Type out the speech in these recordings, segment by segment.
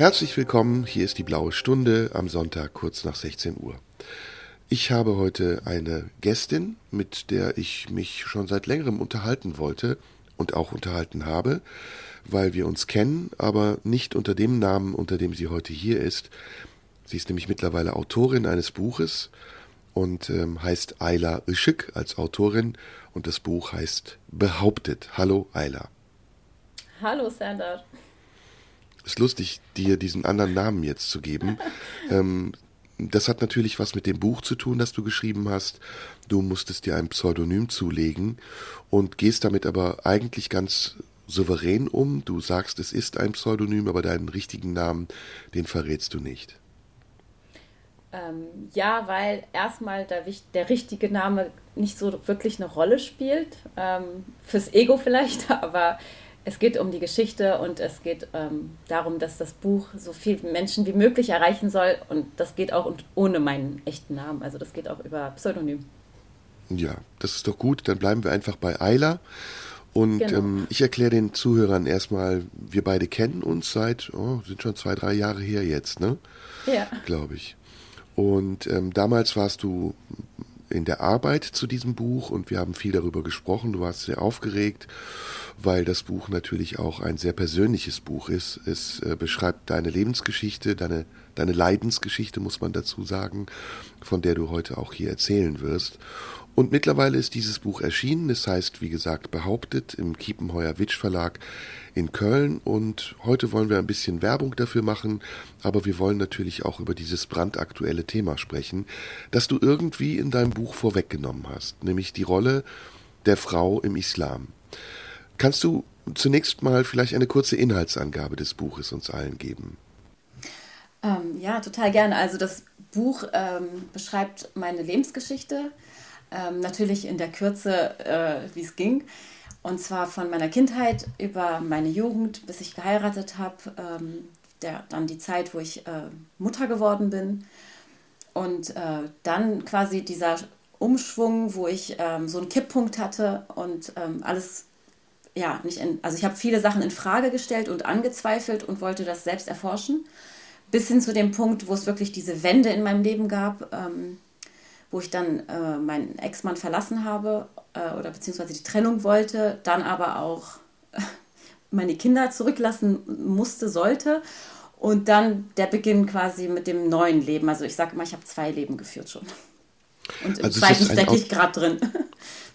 Herzlich willkommen, hier ist die blaue Stunde am Sonntag kurz nach 16 Uhr. Ich habe heute eine Gästin, mit der ich mich schon seit längerem unterhalten wollte und auch unterhalten habe, weil wir uns kennen, aber nicht unter dem Namen, unter dem sie heute hier ist. Sie ist nämlich mittlerweile Autorin eines Buches und ähm, heißt Ayla Ischik als Autorin und das Buch heißt Behauptet. Hallo Ayla. Hallo Sander ist lustig, dir diesen anderen Namen jetzt zu geben. ähm, das hat natürlich was mit dem Buch zu tun, das du geschrieben hast. Du musstest dir ein Pseudonym zulegen und gehst damit aber eigentlich ganz souverän um. Du sagst, es ist ein Pseudonym, aber deinen richtigen Namen, den verrätst du nicht. Ähm, ja, weil erstmal der, der, richtige Name nicht so wirklich eine Rolle spielt. Ähm, fürs Ego vielleicht, aber es geht um die Geschichte und es geht ähm, darum, dass das Buch so viele Menschen wie möglich erreichen soll. Und das geht auch ohne meinen echten Namen. Also das geht auch über Pseudonym. Ja, das ist doch gut. Dann bleiben wir einfach bei Ayla. Und genau. ähm, ich erkläre den Zuhörern erstmal, wir beide kennen uns seit, oh, sind schon zwei, drei Jahre her jetzt, ne? Ja. Glaube ich. Und ähm, damals warst du in der Arbeit zu diesem Buch und wir haben viel darüber gesprochen. Du warst sehr aufgeregt weil das Buch natürlich auch ein sehr persönliches Buch ist. Es äh, beschreibt deine Lebensgeschichte, deine, deine Leidensgeschichte, muss man dazu sagen, von der du heute auch hier erzählen wirst. Und mittlerweile ist dieses Buch erschienen. Es heißt, wie gesagt, behauptet im Kiepenheuer Witsch Verlag in Köln. Und heute wollen wir ein bisschen Werbung dafür machen, aber wir wollen natürlich auch über dieses brandaktuelle Thema sprechen, das du irgendwie in deinem Buch vorweggenommen hast, nämlich die Rolle der Frau im Islam. Kannst du zunächst mal vielleicht eine kurze Inhaltsangabe des Buches uns allen geben? Ähm, ja, total gerne. Also das Buch ähm, beschreibt meine Lebensgeschichte, ähm, natürlich in der Kürze, äh, wie es ging. Und zwar von meiner Kindheit über meine Jugend, bis ich geheiratet habe, ähm, dann die Zeit, wo ich äh, Mutter geworden bin. Und äh, dann quasi dieser Umschwung, wo ich ähm, so einen Kipppunkt hatte und ähm, alles ja, nicht in, also ich habe viele Sachen in Frage gestellt und angezweifelt und wollte das selbst erforschen. Bis hin zu dem Punkt, wo es wirklich diese Wende in meinem Leben gab, ähm, wo ich dann äh, meinen Ex-Mann verlassen habe äh, oder beziehungsweise die Trennung wollte, dann aber auch äh, meine Kinder zurücklassen musste, sollte. Und dann der Beginn quasi mit dem neuen Leben. Also ich sage immer, ich habe zwei Leben geführt schon. Und im also zweiten stecke ich gerade drin.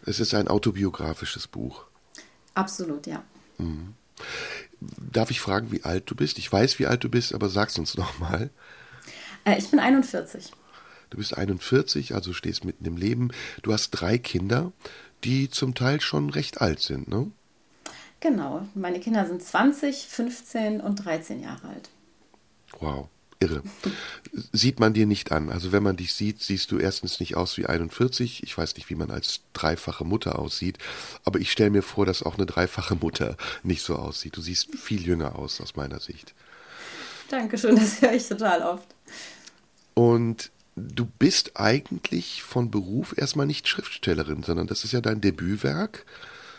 Es ist ein autobiografisches Buch. Absolut, ja. Mhm. Darf ich fragen, wie alt du bist? Ich weiß, wie alt du bist, aber sag's uns nochmal. Äh, ich bin 41. Du bist 41, also stehst mitten im Leben. Du hast drei Kinder, die zum Teil schon recht alt sind, ne? Genau. Meine Kinder sind 20, 15 und 13 Jahre alt. Wow irre. Sieht man dir nicht an. Also wenn man dich sieht, siehst du erstens nicht aus wie 41. Ich weiß nicht, wie man als dreifache Mutter aussieht, aber ich stelle mir vor, dass auch eine dreifache Mutter nicht so aussieht. Du siehst viel jünger aus aus meiner Sicht. Dankeschön, das höre ich total oft. Und du bist eigentlich von Beruf erstmal nicht Schriftstellerin, sondern das ist ja dein Debütwerk.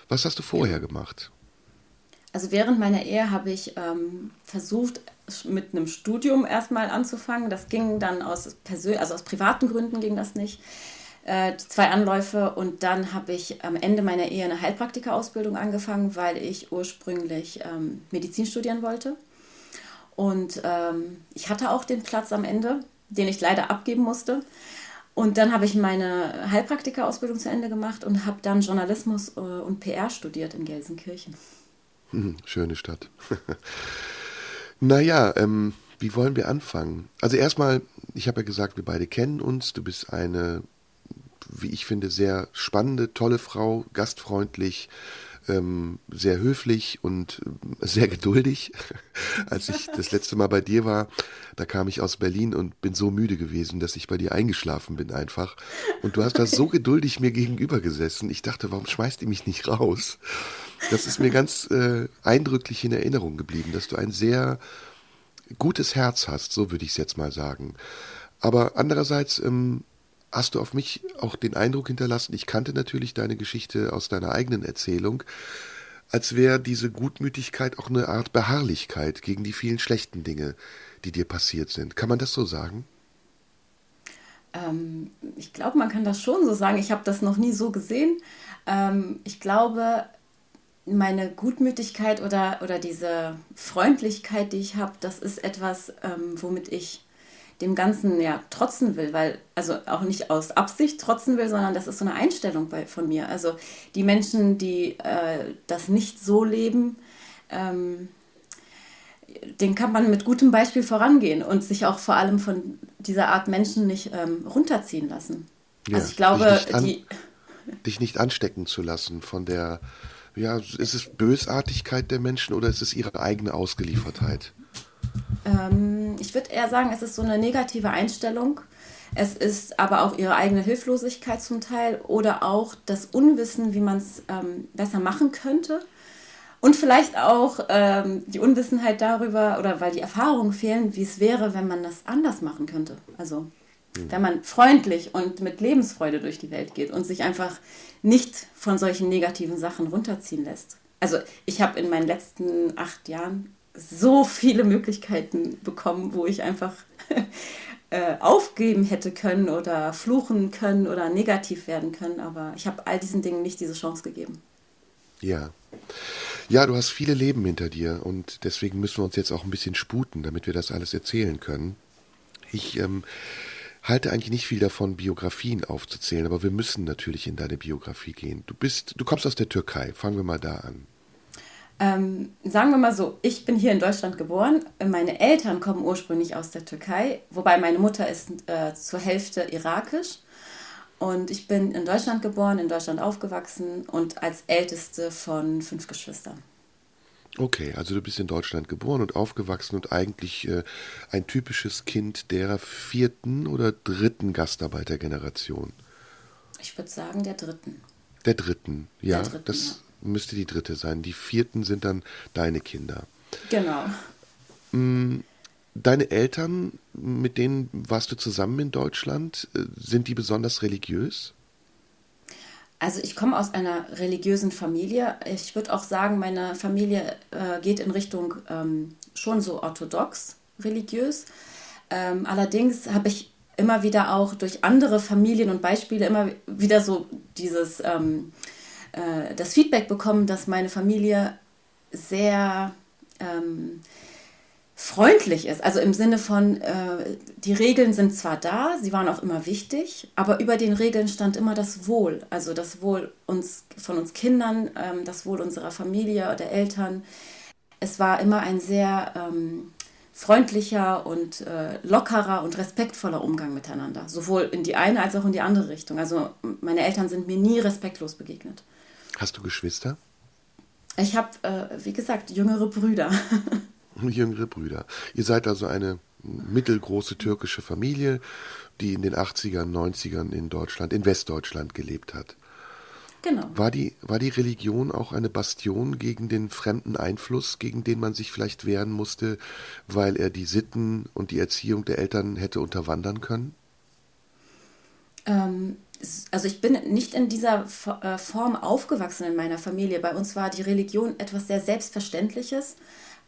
Was hast du vorher gemacht? Also während meiner Ehe habe ich ähm, versucht, mit einem Studium erstmal anzufangen. Das ging dann aus, Persön also aus privaten Gründen ging das nicht. Äh, zwei Anläufe und dann habe ich am Ende meiner Ehe eine Heilpraktikerausbildung angefangen, weil ich ursprünglich ähm, Medizin studieren wollte. Und ähm, ich hatte auch den Platz am Ende, den ich leider abgeben musste. Und dann habe ich meine Heilpraktikerausbildung zu Ende gemacht und habe dann Journalismus äh, und PR studiert in Gelsenkirchen. Hm, schöne Stadt. Naja, ähm, wie wollen wir anfangen? Also erstmal, ich habe ja gesagt, wir beide kennen uns. Du bist eine, wie ich finde, sehr spannende, tolle Frau, gastfreundlich, ähm, sehr höflich und äh, sehr geduldig. Als ich das letzte Mal bei dir war, da kam ich aus Berlin und bin so müde gewesen, dass ich bei dir eingeschlafen bin einfach. Und du hast da so geduldig mir gegenüber gesessen. Ich dachte, warum schmeißt ihr mich nicht raus? Das ist mir ganz äh, eindrücklich in Erinnerung geblieben, dass du ein sehr gutes Herz hast, so würde ich es jetzt mal sagen. Aber andererseits ähm, hast du auf mich auch den Eindruck hinterlassen, ich kannte natürlich deine Geschichte aus deiner eigenen Erzählung, als wäre diese Gutmütigkeit auch eine Art Beharrlichkeit gegen die vielen schlechten Dinge, die dir passiert sind. Kann man das so sagen? Ähm, ich glaube, man kann das schon so sagen. Ich habe das noch nie so gesehen. Ähm, ich glaube, meine Gutmütigkeit oder, oder diese Freundlichkeit, die ich habe, das ist etwas, ähm, womit ich dem Ganzen ja trotzen will, weil, also auch nicht aus Absicht trotzen will, sondern das ist so eine Einstellung bei, von mir. Also die Menschen, die äh, das nicht so leben, ähm, den kann man mit gutem Beispiel vorangehen und sich auch vor allem von dieser Art Menschen nicht ähm, runterziehen lassen. Ja, also ich glaube, dich nicht, an, die, dich nicht anstecken zu lassen von der, ja, ist es Bösartigkeit der Menschen oder ist es ihre eigene Ausgeliefertheit? Ähm, ich würde eher sagen, es ist so eine negative Einstellung. Es ist aber auch ihre eigene Hilflosigkeit zum Teil oder auch das Unwissen, wie man es ähm, besser machen könnte. Und vielleicht auch ähm, die Unwissenheit darüber oder weil die Erfahrungen fehlen, wie es wäre, wenn man das anders machen könnte. Also mhm. wenn man freundlich und mit Lebensfreude durch die Welt geht und sich einfach nicht von solchen negativen Sachen runterziehen lässt. Also ich habe in meinen letzten acht Jahren so viele Möglichkeiten bekommen, wo ich einfach äh, aufgeben hätte können oder fluchen können oder negativ werden können. Aber ich habe all diesen Dingen nicht diese Chance gegeben. Ja. Ja, du hast viele Leben hinter dir und deswegen müssen wir uns jetzt auch ein bisschen sputen, damit wir das alles erzählen können. Ich ähm, halte eigentlich nicht viel davon, Biografien aufzuzählen, aber wir müssen natürlich in deine Biografie gehen. Du bist, du kommst aus der Türkei. Fangen wir mal da an. Ähm, sagen wir mal so, ich bin hier in Deutschland geboren. Meine Eltern kommen ursprünglich aus der Türkei, wobei meine Mutter ist äh, zur Hälfte irakisch. Und ich bin in Deutschland geboren, in Deutschland aufgewachsen und als älteste von fünf Geschwistern. Okay, also du bist in Deutschland geboren und aufgewachsen und eigentlich äh, ein typisches Kind der vierten oder dritten Gastarbeitergeneration. Ich würde sagen der dritten. Der dritten, ja. Der dritten, das, ja müsste die dritte sein. Die vierten sind dann deine Kinder. Genau. Mm, deine Eltern, mit denen warst du zusammen in Deutschland, äh, sind die besonders religiös? Also ich komme aus einer religiösen Familie. Ich würde auch sagen, meine Familie äh, geht in Richtung ähm, schon so orthodox religiös. Ähm, allerdings habe ich immer wieder auch durch andere Familien und Beispiele immer wieder so dieses ähm, äh, das Feedback bekommen, dass meine Familie sehr ähm, freundlich ist. Also im Sinne von, äh, die Regeln sind zwar da, sie waren auch immer wichtig, aber über den Regeln stand immer das Wohl. Also das Wohl uns, von uns Kindern, ähm, das Wohl unserer Familie, der Eltern. Es war immer ein sehr ähm, freundlicher und äh, lockerer und respektvoller Umgang miteinander. Sowohl in die eine als auch in die andere Richtung. Also meine Eltern sind mir nie respektlos begegnet. Hast du Geschwister? Ich habe, äh, wie gesagt, jüngere Brüder. jüngere Brüder. Ihr seid also eine mittelgroße türkische Familie, die in den 80ern, 90ern in Deutschland, in Westdeutschland gelebt hat. Genau. War die, war die Religion auch eine Bastion gegen den fremden Einfluss, gegen den man sich vielleicht wehren musste, weil er die Sitten und die Erziehung der Eltern hätte unterwandern können? Ähm, also ich bin nicht in dieser äh, Form aufgewachsen in meiner Familie. Bei uns war die Religion etwas sehr Selbstverständliches.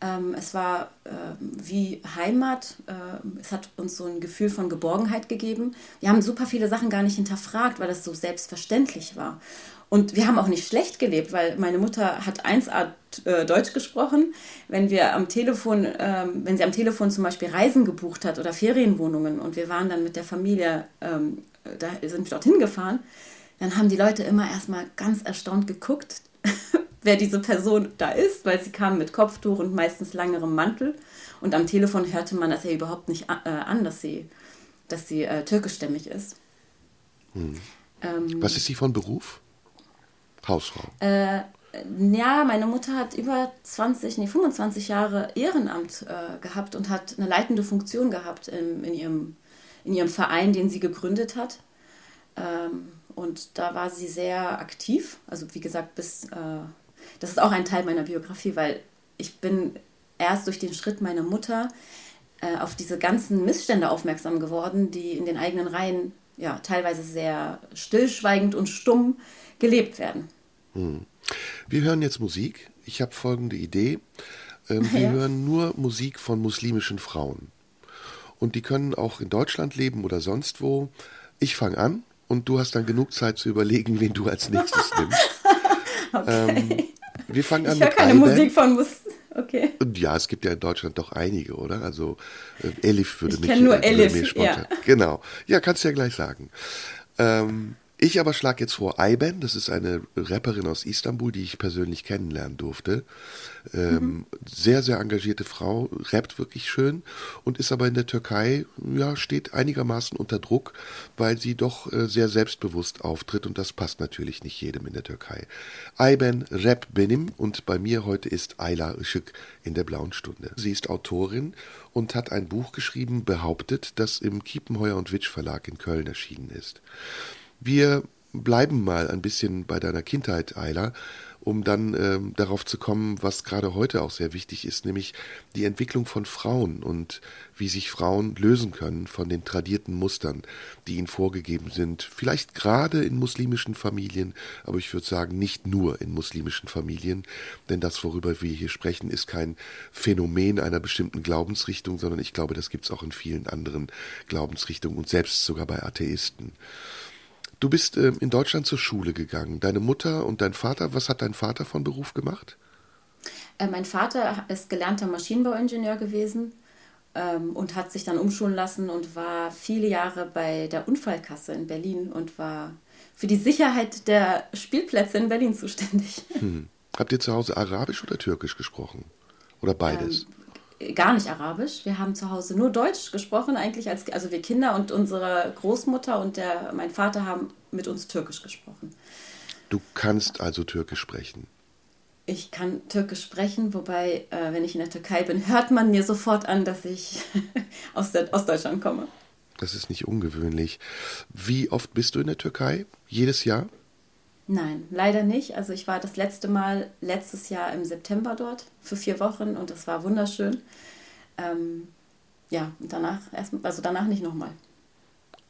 Ähm, es war ähm, wie Heimat. Ähm, es hat uns so ein Gefühl von Geborgenheit gegeben. Wir haben super viele Sachen gar nicht hinterfragt, weil das so selbstverständlich war. Und wir haben auch nicht schlecht gelebt, weil meine Mutter hat 1A äh, Deutsch gesprochen. Wenn wir am Telefon, wenn sie am Telefon zum Beispiel Reisen gebucht hat oder Ferienwohnungen und wir waren dann mit der Familie da sind wir dorthin gefahren, dann haben die Leute immer erstmal ganz erstaunt geguckt, wer diese Person da ist, weil sie kam mit Kopftuch und meistens langerem Mantel. Und am Telefon hörte man das ja überhaupt nicht äh, an, dass sie, dass sie äh, türkischstämmig ist. Hm. Ähm, Was ist sie von Beruf? Hausfrau. Äh, Ja, meine Mutter hat über 20, nee, 25 Jahre Ehrenamt äh, gehabt und hat eine leitende Funktion gehabt in, in, ihrem, in ihrem Verein, den sie gegründet hat. Ähm, und da war sie sehr aktiv. Also wie gesagt, bis äh, das ist auch ein Teil meiner Biografie, weil ich bin erst durch den Schritt meiner Mutter äh, auf diese ganzen Missstände aufmerksam geworden, die in den eigenen Reihen ja teilweise sehr stillschweigend und stumm gelebt werden. Hm. Wir hören jetzt Musik. Ich habe folgende Idee. Ähm, wir ja. hören nur Musik von muslimischen Frauen. Und die können auch in Deutschland leben oder sonst wo. Ich fange an und du hast dann genug Zeit zu überlegen, wen du als nächstes nimmst. okay. Ähm, wir fangen an ich höre keine Alben. Musik von Mus Okay. Ja, es gibt ja in Deutschland doch einige, oder? Also äh, Elif würde ich mich, nur Elif, mir spontan. Ja. Genau. Ja, kannst du ja gleich sagen. Ähm, ich aber schlage jetzt vor Ayben, das ist eine Rapperin aus Istanbul, die ich persönlich kennenlernen durfte. Ähm, mhm. Sehr, sehr engagierte Frau, rappt wirklich schön und ist aber in der Türkei, ja, steht einigermaßen unter Druck, weil sie doch äh, sehr selbstbewusst auftritt und das passt natürlich nicht jedem in der Türkei. Ayben Rap Benim und bei mir heute ist Ayla Işık in der blauen Stunde. Sie ist Autorin und hat ein Buch geschrieben, behauptet, das im Kiepenheuer und Witsch Verlag in Köln erschienen ist. Wir bleiben mal ein bisschen bei deiner Kindheit, Ayla, um dann ähm, darauf zu kommen, was gerade heute auch sehr wichtig ist, nämlich die Entwicklung von Frauen und wie sich Frauen lösen können von den tradierten Mustern, die ihnen vorgegeben sind. Vielleicht gerade in muslimischen Familien, aber ich würde sagen nicht nur in muslimischen Familien, denn das, worüber wir hier sprechen, ist kein Phänomen einer bestimmten Glaubensrichtung, sondern ich glaube, das gibt es auch in vielen anderen Glaubensrichtungen und selbst sogar bei Atheisten. Du bist äh, in Deutschland zur Schule gegangen. Deine Mutter und dein Vater, was hat dein Vater von Beruf gemacht? Äh, mein Vater ist gelernter Maschinenbauingenieur gewesen ähm, und hat sich dann umschulen lassen und war viele Jahre bei der Unfallkasse in Berlin und war für die Sicherheit der Spielplätze in Berlin zuständig. Hm. Habt ihr zu Hause Arabisch oder Türkisch gesprochen? Oder beides? Ähm, gar nicht Arabisch. Wir haben zu Hause nur Deutsch gesprochen, eigentlich als also wir Kinder und unsere Großmutter und der, mein Vater haben mit uns Türkisch gesprochen. Du kannst also Türkisch sprechen. Ich kann Türkisch sprechen, wobei, äh, wenn ich in der Türkei bin, hört man mir sofort an, dass ich aus, der, aus Deutschland komme. Das ist nicht ungewöhnlich. Wie oft bist du in der Türkei? Jedes Jahr? Nein, leider nicht. Also ich war das letzte Mal letztes Jahr im September dort für vier Wochen und das war wunderschön. Ähm, ja, danach erst, also danach nicht nochmal.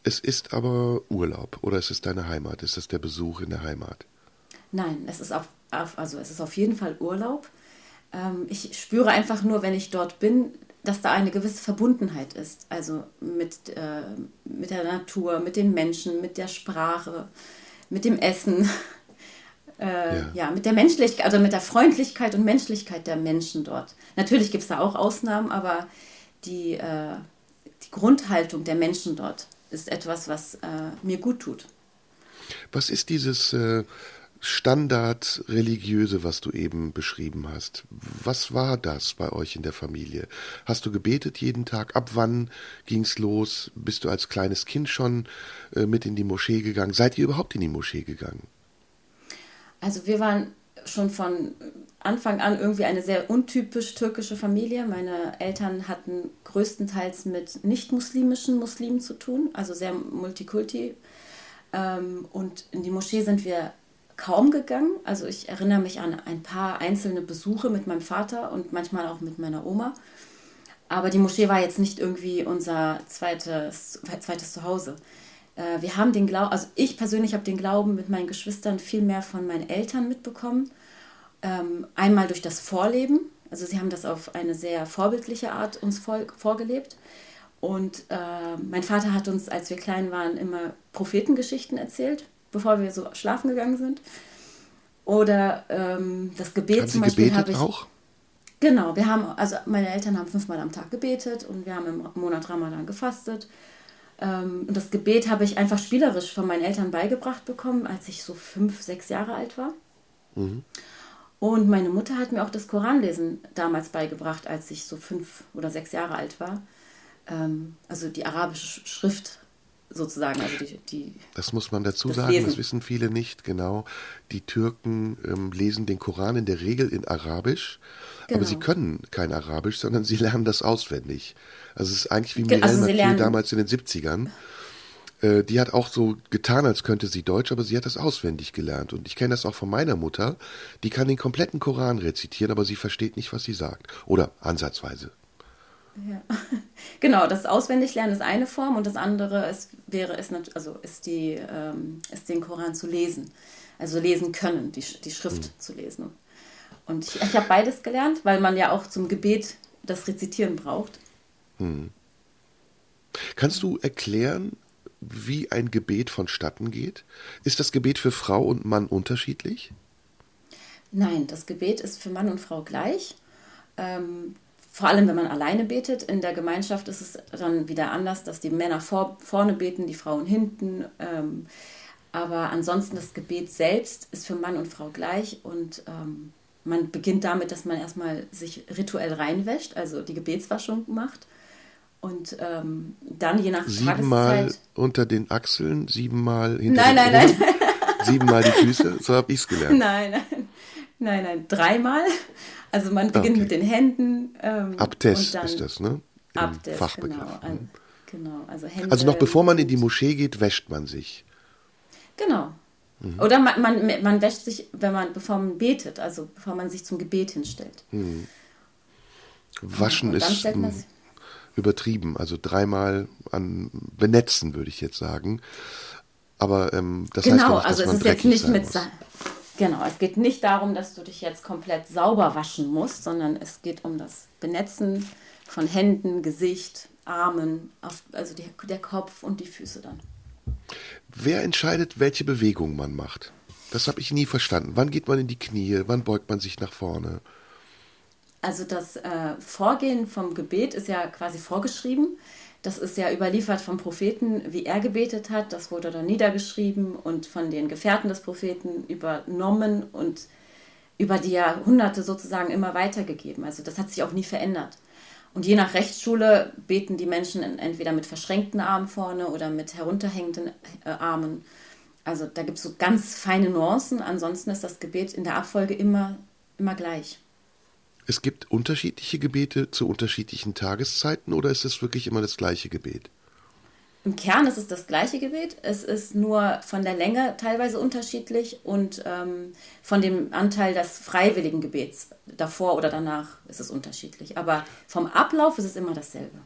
Es ist aber Urlaub oder ist es deine Heimat? Ist es der Besuch in der Heimat? Nein, es ist auf, also es ist auf jeden Fall Urlaub. Ähm, ich spüre einfach nur, wenn ich dort bin, dass da eine gewisse Verbundenheit ist. Also mit, äh, mit der Natur, mit den Menschen, mit der Sprache mit dem Essen, äh, ja. ja. mit der Menschlichkeit, also mit der Freundlichkeit und Menschlichkeit der Menschen dort. Natürlich gibt es da auch Ausnahmen, aber die, äh, die Grundhaltung der Menschen dort ist etwas, was äh, mir gut tut. Was ist dieses äh, Standard religiöse, was du eben beschrieben hast. Was war das bei euch in der Familie? Hast du gebetet jeden Tag? Ab wann ging's los? Bist du als kleines Kind schon äh, mit in die Moschee gegangen? Seid ihr überhaupt in die Moschee gegangen? Also wir waren schon von Anfang an irgendwie eine sehr untypisch türkische Familie. Meine Eltern hatten größtenteils mit nicht-muslimischen Muslimen zu tun, also sehr multikulti. Ähm, und in die Moschee sind wir kaum gegangen. Also ich erinnere mich an ein paar einzelne Besuche mit meinem Vater und manchmal auch mit meiner Oma. Aber die Moschee war jetzt nicht irgendwie unser zweites, zweites Zuhause. Äh, wir haben den Glauben, also ich persönlich habe den Glauben mit meinen Geschwistern viel mehr von meinen Eltern mitbekommen. Ähm, einmal durch das Vorleben, also sie haben das auf eine sehr vorbildliche Art uns vorgelebt. Und äh, mein Vater hat uns, als wir klein waren, immer Prophetengeschichten erzählt bevor wir so schlafen gegangen sind. Oder ähm, das Gebet Hat zum Beispiel habe ich. Auch? Genau, wir haben, also meine Eltern haben fünfmal am Tag gebetet und wir haben im Monat Ramadan gefastet. Ähm, und das Gebet habe ich einfach spielerisch von meinen Eltern beigebracht bekommen, als ich so fünf, sechs Jahre alt war. Mhm. Und meine Mutter hat mir auch das Koranlesen damals beigebracht, als ich so fünf oder sechs Jahre alt war. Ähm, also die arabische Schrift sozusagen. Also die, die, das muss man dazu sagen, Lesen. das wissen viele nicht, genau. Die Türken ähm, lesen den Koran in der Regel in Arabisch, genau. aber sie können kein Arabisch, sondern sie lernen das auswendig. Also es ist eigentlich wie Mirel also Mathieu damals in den 70ern. Äh, die hat auch so getan, als könnte sie Deutsch, aber sie hat das auswendig gelernt. Und ich kenne das auch von meiner Mutter. Die kann den kompletten Koran rezitieren, aber sie versteht nicht, was sie sagt. Oder ansatzweise. Ja. Genau, das Auswendiglernen ist eine Form und das andere ist, wäre es also ist die ähm, ist den Koran zu lesen, also lesen können, die, die Schrift mhm. zu lesen. Und ich, ich habe beides gelernt, weil man ja auch zum Gebet das Rezitieren braucht. Mhm. Kannst du erklären, wie ein Gebet vonstatten geht? Ist das Gebet für Frau und Mann unterschiedlich? Nein, das Gebet ist für Mann und Frau gleich. Ähm, vor allem, wenn man alleine betet. In der Gemeinschaft ist es dann wieder anders, dass die Männer vor, vorne beten, die Frauen hinten. Ähm, aber ansonsten das Gebet selbst ist für Mann und Frau gleich und ähm, man beginnt damit, dass man erstmal sich rituell reinwäscht, also die Gebetswaschung macht. Und ähm, dann je nach Siebenmal Tageszeit, unter den Achseln, siebenmal hinter nein, den nein, nein. Siebenmal die Füße, so habe ich es gelernt. Nein, nein, nein, nein, dreimal. Also man beginnt okay. mit den Händen. Ähm, Abdes ist das, ne? Im Abdes, Fachbegriff. Genau, also, genau, also Hände. Also noch bevor man in die Moschee geht, wäscht man sich. Genau. Mhm. Oder man, man, man wäscht sich, wenn man, bevor man betet, also bevor man sich zum Gebet hinstellt. Mhm. Waschen ist übertrieben. Also dreimal an benetzen, würde ich jetzt sagen. Aber ähm, das genau, heißt nicht, also es ist jetzt nicht mit muss. Genau, es geht nicht darum, dass du dich jetzt komplett sauber waschen musst, sondern es geht um das Benetzen von Händen, Gesicht, Armen, also die, der Kopf und die Füße dann. Wer entscheidet, welche Bewegung man macht? Das habe ich nie verstanden. Wann geht man in die Knie? Wann beugt man sich nach vorne? Also das äh, Vorgehen vom Gebet ist ja quasi vorgeschrieben. Das ist ja überliefert vom Propheten, wie er gebetet hat. Das wurde dann niedergeschrieben und von den Gefährten des Propheten übernommen und über die Jahrhunderte sozusagen immer weitergegeben. Also das hat sich auch nie verändert. Und je nach Rechtsschule beten die Menschen entweder mit verschränkten Armen vorne oder mit herunterhängenden äh, Armen. Also da gibt es so ganz feine Nuancen. Ansonsten ist das Gebet in der Abfolge immer, immer gleich. Es gibt unterschiedliche Gebete zu unterschiedlichen Tageszeiten oder ist es wirklich immer das gleiche Gebet? Im Kern ist es das gleiche Gebet. Es ist nur von der Länge teilweise unterschiedlich und ähm, von dem Anteil des freiwilligen Gebets. Davor oder danach ist es unterschiedlich. Aber vom Ablauf ist es immer dasselbe.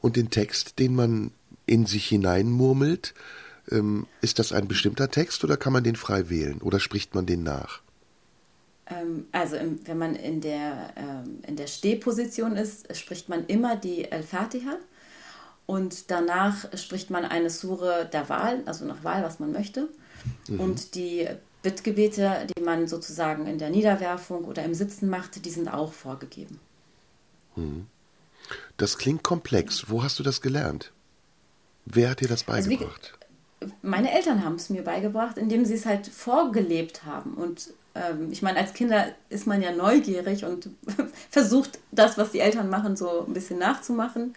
Und den Text, den man in sich hineinmurmelt, ähm, ist das ein bestimmter Text oder kann man den frei wählen oder spricht man den nach? Ähm, also wenn man in der, ähm, in der Stehposition ist, spricht man immer die Al-Fatiha und danach spricht man eine Sure der Wahl, also nach Wahl, was man möchte. Mhm. Und die Bittgebete, die man sozusagen in der Niederwerfung oder im Sitzen macht, die sind auch vorgegeben. Mhm. Das klingt komplex. Wo hast du das gelernt? Wer hat dir das beigebracht? Also wie, meine Eltern haben es mir beigebracht, indem sie es halt vorgelebt haben. Und ich meine, als Kinder ist man ja neugierig und versucht, das, was die Eltern machen, so ein bisschen nachzumachen.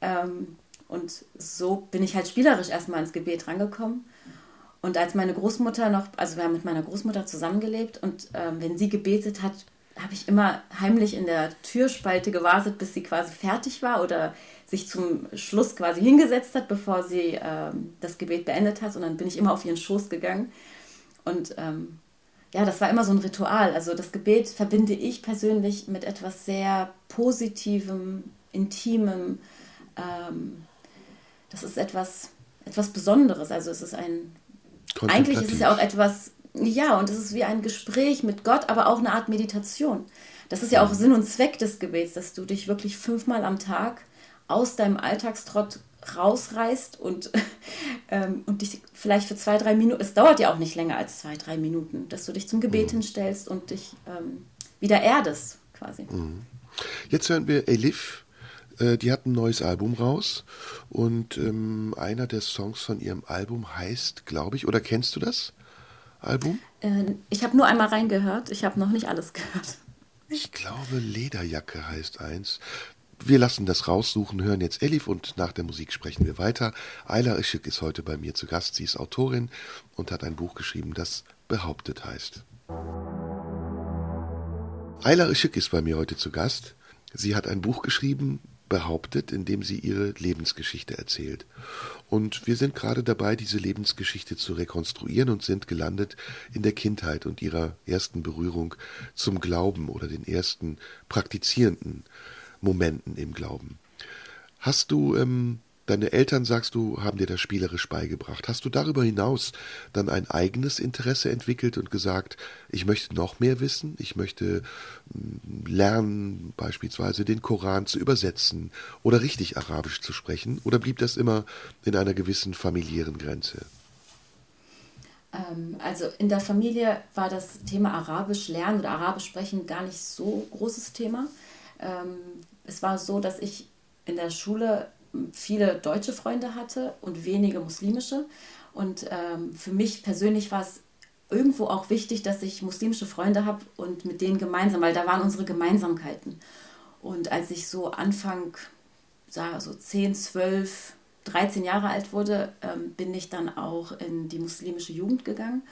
Ähm, und so bin ich halt spielerisch erstmal ins Gebet rangekommen. Und als meine Großmutter noch, also wir haben mit meiner Großmutter zusammengelebt und ähm, wenn sie gebetet hat, habe ich immer heimlich in der Türspalte gewartet, bis sie quasi fertig war oder sich zum Schluss quasi hingesetzt hat, bevor sie ähm, das Gebet beendet hat. Und dann bin ich immer auf ihren Schoß gegangen. Und ähm, ja, das war immer so ein Ritual. Also das Gebet verbinde ich persönlich mit etwas sehr Positivem, Intimem. Ähm, das ist etwas, etwas Besonderes. Also es ist ein. Eigentlich ist es ja auch etwas, ja, und es ist wie ein Gespräch mit Gott, aber auch eine Art Meditation. Das ist ja auch Sinn und Zweck des Gebets, dass du dich wirklich fünfmal am Tag aus deinem Alltagstrott rausreißt und, ähm, und dich vielleicht für zwei, drei Minuten, es dauert ja auch nicht länger als zwei, drei Minuten, dass du dich zum Gebet mhm. hinstellst und dich ähm, wieder erdest quasi. Mhm. Jetzt hören wir Elif, äh, die hat ein neues Album raus und ähm, einer der Songs von ihrem Album heißt, glaube ich, oder kennst du das Album? Äh, ich habe nur einmal reingehört, ich habe noch nicht alles gehört. Ich glaube, Lederjacke heißt eins. Wir lassen das raussuchen, hören jetzt Elif und nach der Musik sprechen wir weiter. Ayla Işık ist heute bei mir zu Gast. Sie ist Autorin und hat ein Buch geschrieben, das Behauptet heißt. Ayla Işık ist bei mir heute zu Gast. Sie hat ein Buch geschrieben, behauptet, indem sie ihre Lebensgeschichte erzählt. Und wir sind gerade dabei, diese Lebensgeschichte zu rekonstruieren und sind gelandet in der Kindheit und ihrer ersten Berührung zum Glauben oder den ersten praktizierenden Momenten im Glauben. Hast du ähm, Deine Eltern, sagst du, haben dir das spielerisch beigebracht. Hast du darüber hinaus dann ein eigenes Interesse entwickelt und gesagt, ich möchte noch mehr wissen, ich möchte hm, lernen, beispielsweise den Koran zu übersetzen oder richtig Arabisch zu sprechen? Oder blieb das immer in einer gewissen familiären Grenze? Ähm, also in der Familie war das Thema Arabisch lernen oder Arabisch sprechen gar nicht so großes Thema. Es war so, dass ich in der Schule viele deutsche Freunde hatte und wenige muslimische. Und ähm, für mich persönlich war es irgendwo auch wichtig, dass ich muslimische Freunde habe und mit denen gemeinsam, weil da waren unsere Gemeinsamkeiten. Und als ich so Anfang, sage so 10, 12, 13 Jahre alt wurde, ähm, bin ich dann auch in die muslimische Jugend gegangen.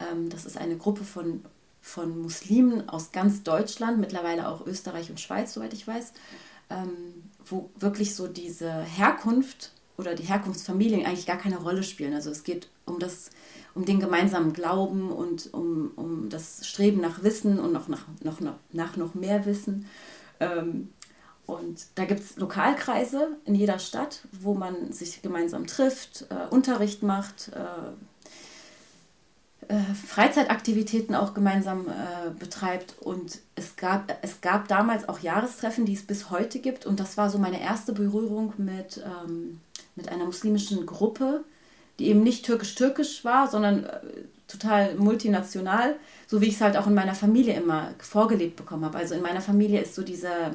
Ähm, das ist eine Gruppe von, von Muslimen aus ganz Deutschland, mittlerweile auch Österreich und Schweiz, soweit ich weiß ähm, wo wirklich so diese Herkunft oder die Herkunftsfamilien eigentlich gar keine Rolle spielen. Also es geht um das, um den gemeinsamen Glauben und um, um das Streben nach Wissen und noch nach noch, noch, nach noch mehr Wissen. Ähm, und da gibt es Lokalkreise in jeder Stadt, wo man sich gemeinsam trifft, äh, Unterricht macht, äh, Freizeitaktivitäten auch gemeinsam äh, betreibt. Und es gab, es gab damals auch Jahrestreffen, die es bis heute gibt. Und das war so meine erste Berührung mit, ähm, mit einer muslimischen Gruppe, die eben nicht türkisch-türkisch war, sondern äh, total multinational, so wie ich es halt auch in meiner Familie immer vorgelebt bekommen habe. Also in meiner Familie ist so dieser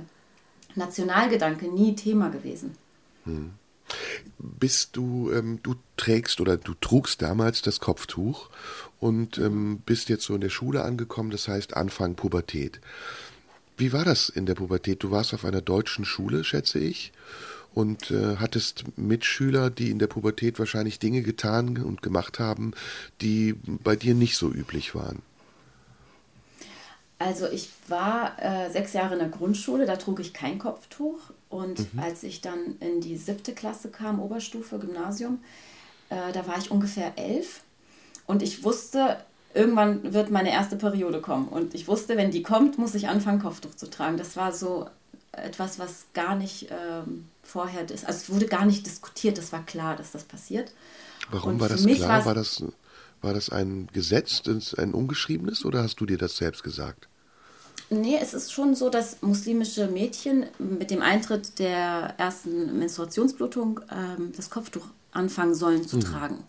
Nationalgedanke nie Thema gewesen. Hm. Bist du, ähm, du trägst oder du trugst damals das Kopftuch und ähm, bist jetzt so in der Schule angekommen, das heißt Anfang Pubertät. Wie war das in der Pubertät? Du warst auf einer deutschen Schule, schätze ich, und äh, hattest Mitschüler, die in der Pubertät wahrscheinlich Dinge getan und gemacht haben, die bei dir nicht so üblich waren. Also ich war äh, sechs Jahre in der Grundschule, da trug ich kein Kopftuch. Und mhm. als ich dann in die siebte Klasse kam, Oberstufe, Gymnasium, äh, da war ich ungefähr elf. Und ich wusste, irgendwann wird meine erste Periode kommen. Und ich wusste, wenn die kommt, muss ich anfangen, Kopftuch zu tragen. Das war so etwas, was gar nicht ähm, vorher, also es wurde gar nicht diskutiert. Das war klar, dass das passiert. Warum Und war das klar? War das, war das ein Gesetz, ein ungeschriebenes, oder hast du dir das selbst gesagt? Nee, es ist schon so, dass muslimische Mädchen mit dem Eintritt der ersten Menstruationsblutung ähm, das Kopftuch anfangen sollen zu mhm. tragen.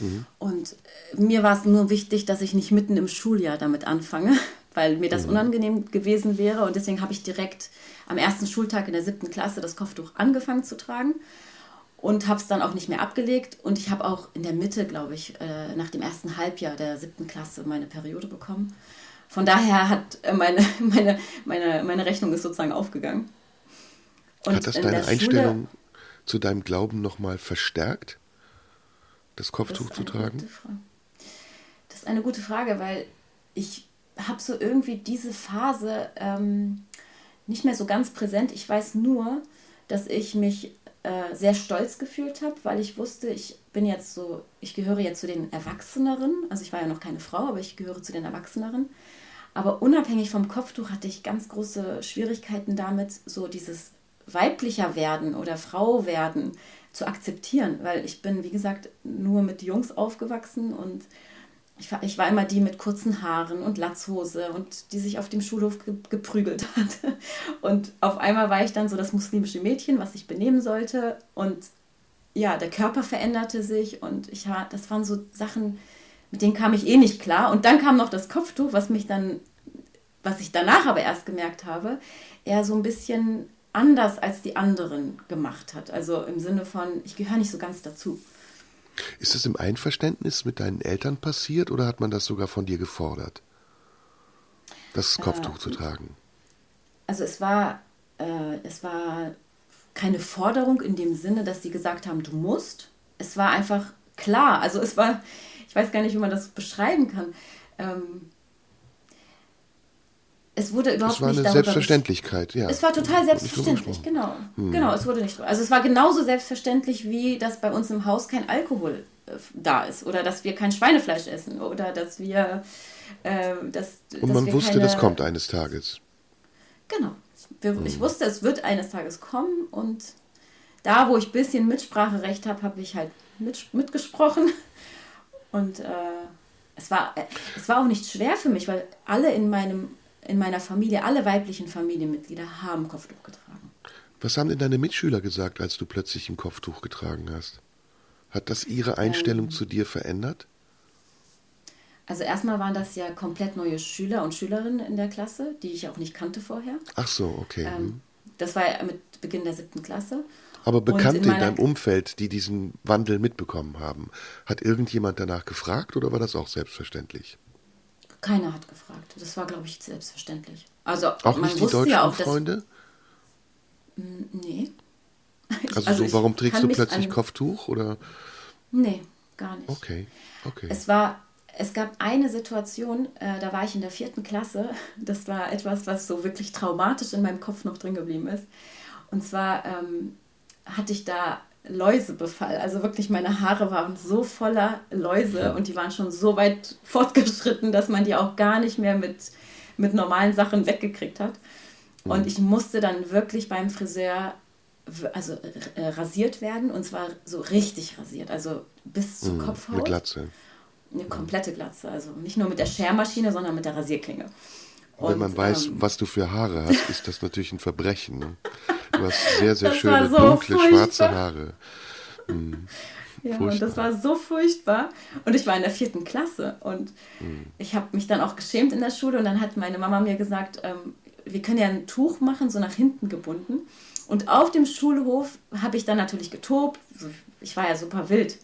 Mhm. Und mir war es nur wichtig, dass ich nicht mitten im Schuljahr damit anfange, weil mir das mhm. unangenehm gewesen wäre. Und deswegen habe ich direkt am ersten Schultag in der siebten Klasse das Kopftuch angefangen zu tragen und habe es dann auch nicht mehr abgelegt. Und ich habe auch in der Mitte, glaube ich, äh, nach dem ersten Halbjahr der siebten Klasse meine Periode bekommen. Von daher hat äh, meine, meine, meine, meine Rechnung ist sozusagen aufgegangen. Und hat das deine Einstellung zu deinem Glauben nochmal verstärkt? das Kopftuch das zu tragen? Das ist eine gute Frage, weil ich habe so irgendwie diese Phase ähm, nicht mehr so ganz präsent. Ich weiß nur, dass ich mich äh, sehr stolz gefühlt habe, weil ich wusste, ich bin jetzt so, ich gehöre jetzt zu den Erwachseneren. Also ich war ja noch keine Frau, aber ich gehöre zu den Erwachseneren. Aber unabhängig vom Kopftuch hatte ich ganz große Schwierigkeiten damit, so dieses weiblicher werden oder Frau werden zu akzeptieren, weil ich bin, wie gesagt, nur mit Jungs aufgewachsen und ich war, ich war immer die mit kurzen Haaren und Latzhose und die sich auf dem Schulhof ge geprügelt hat. Und auf einmal war ich dann so das muslimische Mädchen, was ich benehmen sollte. Und ja, der Körper veränderte sich und ich das waren so Sachen, mit denen kam ich eh nicht klar. Und dann kam noch das Kopftuch, was mich dann, was ich danach aber erst gemerkt habe, eher so ein bisschen anders als die anderen gemacht hat. Also im Sinne von, ich gehöre nicht so ganz dazu. Ist das im Einverständnis mit deinen Eltern passiert oder hat man das sogar von dir gefordert, das Kopftuch äh, zu tragen? Also es war äh, es war keine Forderung in dem Sinne, dass sie gesagt haben, du musst. Es war einfach klar. Also es war, ich weiß gar nicht, wie man das beschreiben kann. Ähm, es wurde überhaupt es war nicht eine Selbstverständlichkeit, ja. Es war total selbstverständlich, genau. Hm. Genau, es wurde nicht. Also es war genauso selbstverständlich, wie dass bei uns im Haus kein Alkohol äh, da ist oder dass wir kein Schweinefleisch essen oder dass wir. Äh, dass, Und man wusste, keine, das kommt eines Tages. Genau. Hm. Ich wusste, es wird eines Tages kommen und da, wo ich ein bisschen Mitspracherecht habe, habe ich halt mit, mitgesprochen. Und äh, es, war, äh, es war auch nicht schwer für mich, weil alle in meinem in meiner Familie, alle weiblichen Familienmitglieder haben Kopftuch getragen. Was haben denn deine Mitschüler gesagt, als du plötzlich ein Kopftuch getragen hast? Hat das ihre Einstellung ähm, zu dir verändert? Also erstmal waren das ja komplett neue Schüler und Schülerinnen in der Klasse, die ich auch nicht kannte vorher. Ach so, okay. Ähm, hm. das war ja mit Beginn der siebten Klasse. Aber Bekannte in, in deinem Umfeld, die diesen Wandel mitbekommen haben, hat irgendjemand danach gefragt oder war das auch selbstverständlich? Keiner hat gefragt. Das war, glaube ich, selbstverständlich. Also auch man nicht die deutschen ja auch, Freunde? Dass, nee. Also, also so, warum trägst du plötzlich Kopftuch oder? Nee, gar nicht. Okay, okay. Es war, es gab eine Situation, äh, da war ich in der vierten Klasse. Das war etwas, was so wirklich traumatisch in meinem Kopf noch drin geblieben ist. Und zwar ähm, hatte ich da Läusebefall. Also wirklich, meine Haare waren so voller Läuse und die waren schon so weit fortgeschritten, dass man die auch gar nicht mehr mit, mit normalen Sachen weggekriegt hat. Und ich musste dann wirklich beim Friseur also äh, rasiert werden und zwar so richtig rasiert, also bis zum mhm, Kopfhaut. Eine Glatze. Eine komplette Glatze, also nicht nur mit der Schermaschine, sondern mit der Rasierklinge. Und, Wenn man weiß, ähm, was du für Haare hast, ist das natürlich ein Verbrechen. Ne? Du hast sehr, sehr schöne, so dunkle, furchtbar. schwarze Haare. Hm. Ja, furchtbar. und das war so furchtbar. Und ich war in der vierten Klasse und hm. ich habe mich dann auch geschämt in der Schule und dann hat meine Mama mir gesagt, ähm, wir können ja ein Tuch machen, so nach hinten gebunden. Und auf dem Schulhof habe ich dann natürlich getobt. Ich war ja super wild.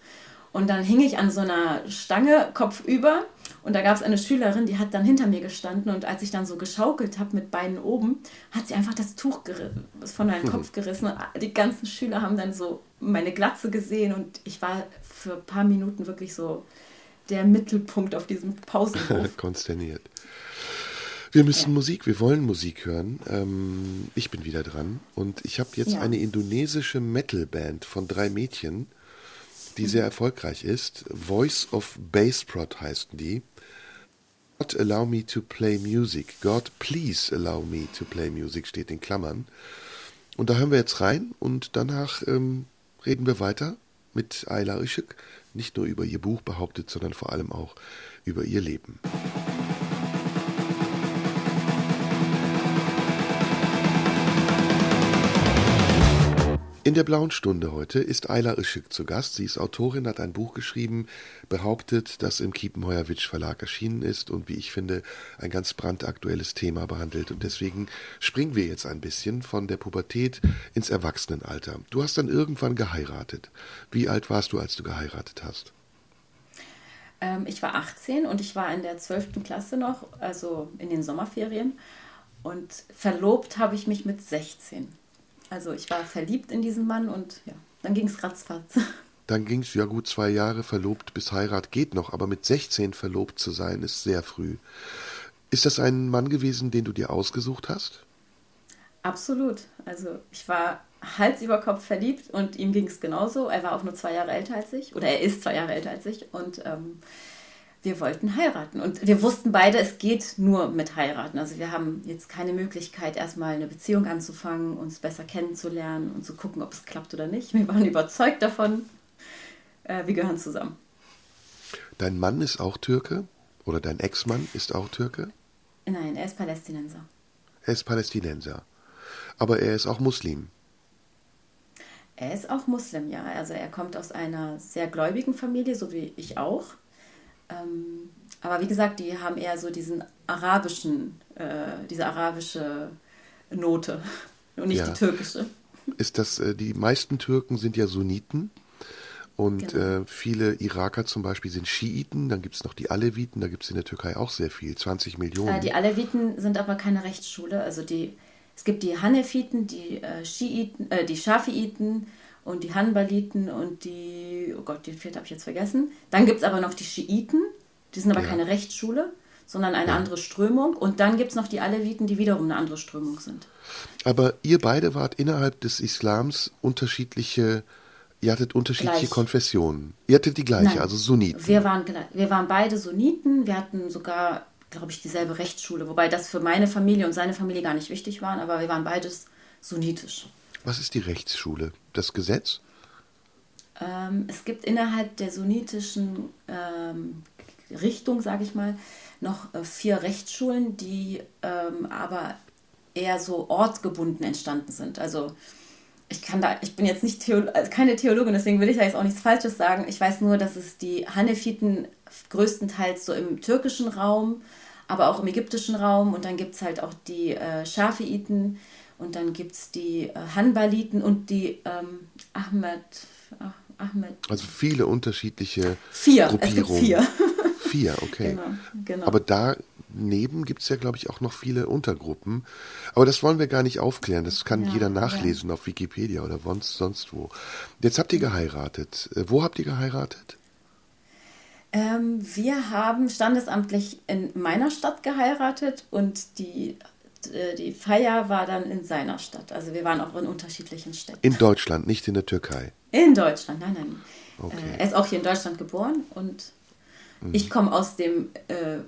Und dann hing ich an so einer Stange kopfüber und da gab es eine Schülerin, die hat dann hinter mir gestanden und als ich dann so geschaukelt habe mit Beinen oben, hat sie einfach das Tuch von meinem Kopf gerissen. Und die ganzen Schüler haben dann so meine Glatze gesehen und ich war für ein paar Minuten wirklich so der Mittelpunkt auf diesem Pausenhof. Konsterniert. Wir müssen ja. Musik, wir wollen Musik hören. Ähm, ich bin wieder dran und ich habe jetzt ja. eine indonesische Metalband von drei Mädchen, die mhm. sehr erfolgreich ist. Voice of Bassprod heißen die. God allow me to play music. God please allow me to play music steht in Klammern. Und da hören wir jetzt rein und danach ähm, reden wir weiter mit Ayla Işık. Nicht nur über ihr Buch behauptet, sondern vor allem auch über ihr Leben. In der blauen Stunde heute ist Ayla Işık zu Gast. Sie ist Autorin, hat ein Buch geschrieben, behauptet, das im Kiepenheuer-Witsch Verlag erschienen ist und wie ich finde, ein ganz brandaktuelles Thema behandelt. Und deswegen springen wir jetzt ein bisschen von der Pubertät ins Erwachsenenalter. Du hast dann irgendwann geheiratet. Wie alt warst du, als du geheiratet hast? Ähm, ich war 18 und ich war in der 12. Klasse noch, also in den Sommerferien. Und verlobt habe ich mich mit 16. Also ich war verliebt in diesen Mann und ja, dann ging es ratzfatz. Dann ging es ja gut zwei Jahre verlobt bis Heirat geht noch, aber mit 16 verlobt zu sein ist sehr früh. Ist das ein Mann gewesen, den du dir ausgesucht hast? Absolut. Also ich war Hals über Kopf verliebt und ihm ging es genauso. Er war auch nur zwei Jahre älter als ich oder er ist zwei Jahre älter als ich und ähm, wir wollten heiraten. Und wir wussten beide, es geht nur mit heiraten. Also wir haben jetzt keine Möglichkeit, erstmal eine Beziehung anzufangen, uns besser kennenzulernen und zu gucken, ob es klappt oder nicht. Wir waren überzeugt davon, äh, wir gehören zusammen. Dein Mann ist auch Türke? Oder dein Ex-Mann ist auch Türke? Nein, er ist Palästinenser. Er ist Palästinenser. Aber er ist auch Muslim. Er ist auch Muslim, ja. Also er kommt aus einer sehr gläubigen Familie, so wie ich auch. Ähm, aber wie gesagt, die haben eher so diesen arabischen, äh, diese arabische Note und nicht ja. die türkische. Ist das, äh, die meisten Türken sind ja Sunniten und genau. äh, viele Iraker zum Beispiel sind Schiiten, dann gibt es noch die Aleviten, da gibt es in der Türkei auch sehr viel, 20 Millionen. Äh, die Aleviten sind aber keine Rechtsschule, also die es gibt die Hanefiten, die äh, Schiiten, äh, die Schafiiten und die Hanbaliten und die, oh Gott, den vierte habe ich jetzt vergessen. Dann gibt es aber noch die Schiiten, die sind aber ja. keine Rechtsschule, sondern eine ja. andere Strömung. Und dann gibt es noch die Aleviten, die wiederum eine andere Strömung sind. Aber ihr beide wart innerhalb des Islams unterschiedliche Ihr hattet unterschiedliche Gleich. Konfessionen. Ihr hattet die gleiche, Nein, also Sunniten. Wir waren, wir waren beide Sunniten. Wir hatten sogar, glaube ich, dieselbe Rechtsschule. Wobei das für meine Familie und seine Familie gar nicht wichtig war. Aber wir waren beides sunnitisch. Was ist die Rechtsschule? Das Gesetz? Ähm, es gibt innerhalb der sunnitischen ähm, Richtung, sage ich mal, noch äh, vier Rechtsschulen, die ähm, aber eher so ortsgebunden entstanden sind. Also ich kann da, ich bin jetzt nicht Theolo also keine Theologin, deswegen will ich da jetzt auch nichts Falsches sagen. Ich weiß nur, dass es die Hanefiten größtenteils so im türkischen Raum, aber auch im ägyptischen Raum und dann gibt es halt auch die äh, Schafiiten und dann gibt es die äh, Hanbaliten und die ähm, Ahmed, ach, Ahmed. Also viele unterschiedliche vier, Gruppierungen. Es gibt vier. Vier, okay. Genau, genau. Aber da neben gibt es ja, glaube ich, auch noch viele Untergruppen. Aber das wollen wir gar nicht aufklären. Das kann ja, jeder nachlesen ja. auf Wikipedia oder sonst wo. Jetzt habt ihr geheiratet. Äh, wo habt ihr geheiratet? Ähm, wir haben standesamtlich in meiner Stadt geheiratet und die, die Feier war dann in seiner Stadt. Also wir waren auch in unterschiedlichen Städten. In Deutschland, nicht in der Türkei? In Deutschland, nein, nein. Okay. Äh, er ist auch hier in Deutschland geboren und Mhm. Ich komme aus dem äh, äh,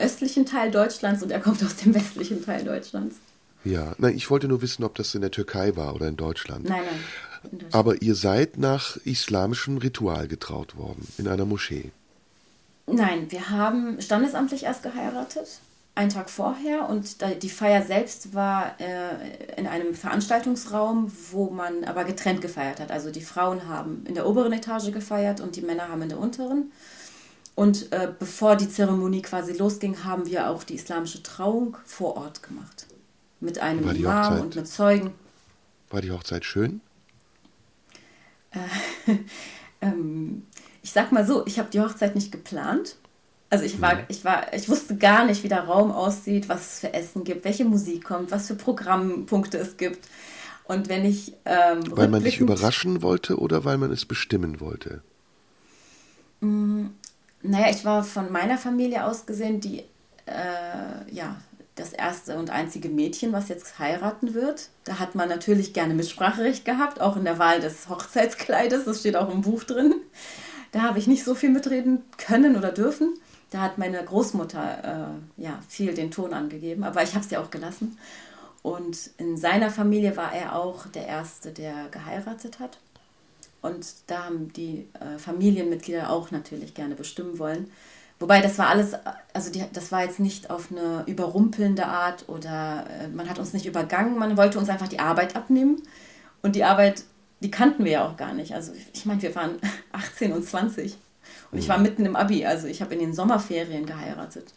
östlichen Teil Deutschlands und er kommt aus dem westlichen Teil Deutschlands. Ja, nein, ich wollte nur wissen, ob das in der Türkei war oder in Deutschland. Nein, nein. Aber ihr seid nach islamischem Ritual getraut worden, in einer Moschee. Nein, wir haben standesamtlich erst geheiratet, einen Tag vorher. Und die Feier selbst war äh, in einem Veranstaltungsraum, wo man aber getrennt gefeiert hat. Also die Frauen haben in der oberen Etage gefeiert und die Männer haben in der unteren. Und äh, bevor die Zeremonie quasi losging, haben wir auch die islamische Trauung vor Ort gemacht. Mit einem Imam Hochzeit, und mit Zeugen. War die Hochzeit schön? Äh, ähm, ich sag mal so, ich habe die Hochzeit nicht geplant. Also ich war, ich war, ich wusste gar nicht, wie der Raum aussieht, was es für Essen gibt, welche Musik kommt, was für Programmpunkte es gibt. Und wenn ich ähm, weil man dich überraschen wollte oder weil man es bestimmen wollte? Mm, naja, ich war von meiner Familie aus gesehen die, äh, ja, das erste und einzige Mädchen, was jetzt heiraten wird. Da hat man natürlich gerne Mitspracherecht gehabt, auch in der Wahl des Hochzeitskleides. Das steht auch im Buch drin. Da habe ich nicht so viel mitreden können oder dürfen. Da hat meine Großmutter äh, ja, viel den Ton angegeben, aber ich habe es ja auch gelassen. Und in seiner Familie war er auch der Erste, der geheiratet hat. Und da haben die äh, Familienmitglieder auch natürlich gerne bestimmen wollen. Wobei das war alles, also die, das war jetzt nicht auf eine überrumpelnde Art oder äh, man hat uns nicht übergangen, man wollte uns einfach die Arbeit abnehmen. Und die Arbeit, die kannten wir ja auch gar nicht. Also ich meine, wir waren 18 und 20 und ich war mhm. mitten im Abi, also ich habe in den Sommerferien geheiratet.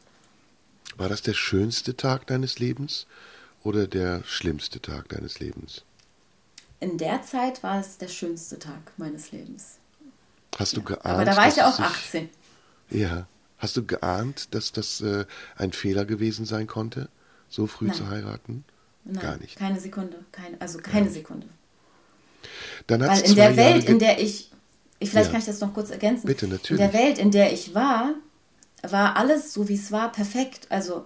War das der schönste Tag deines Lebens oder der schlimmste Tag deines Lebens? in der Zeit war es der schönste Tag meines Lebens. Hast du geahnt? Aber da war ich ja auch 18. Ja. Hast du geahnt, dass das äh, ein Fehler gewesen sein konnte, so früh Nein. zu heiraten? Nein, Gar nicht. Keine Sekunde. Keine, also keine ja. Sekunde. Weil in der Welt, in der ich, ich vielleicht ja. kann ich das noch kurz ergänzen. Bitte, natürlich. In der Welt, in der ich war, war alles so, wie es war, perfekt. Also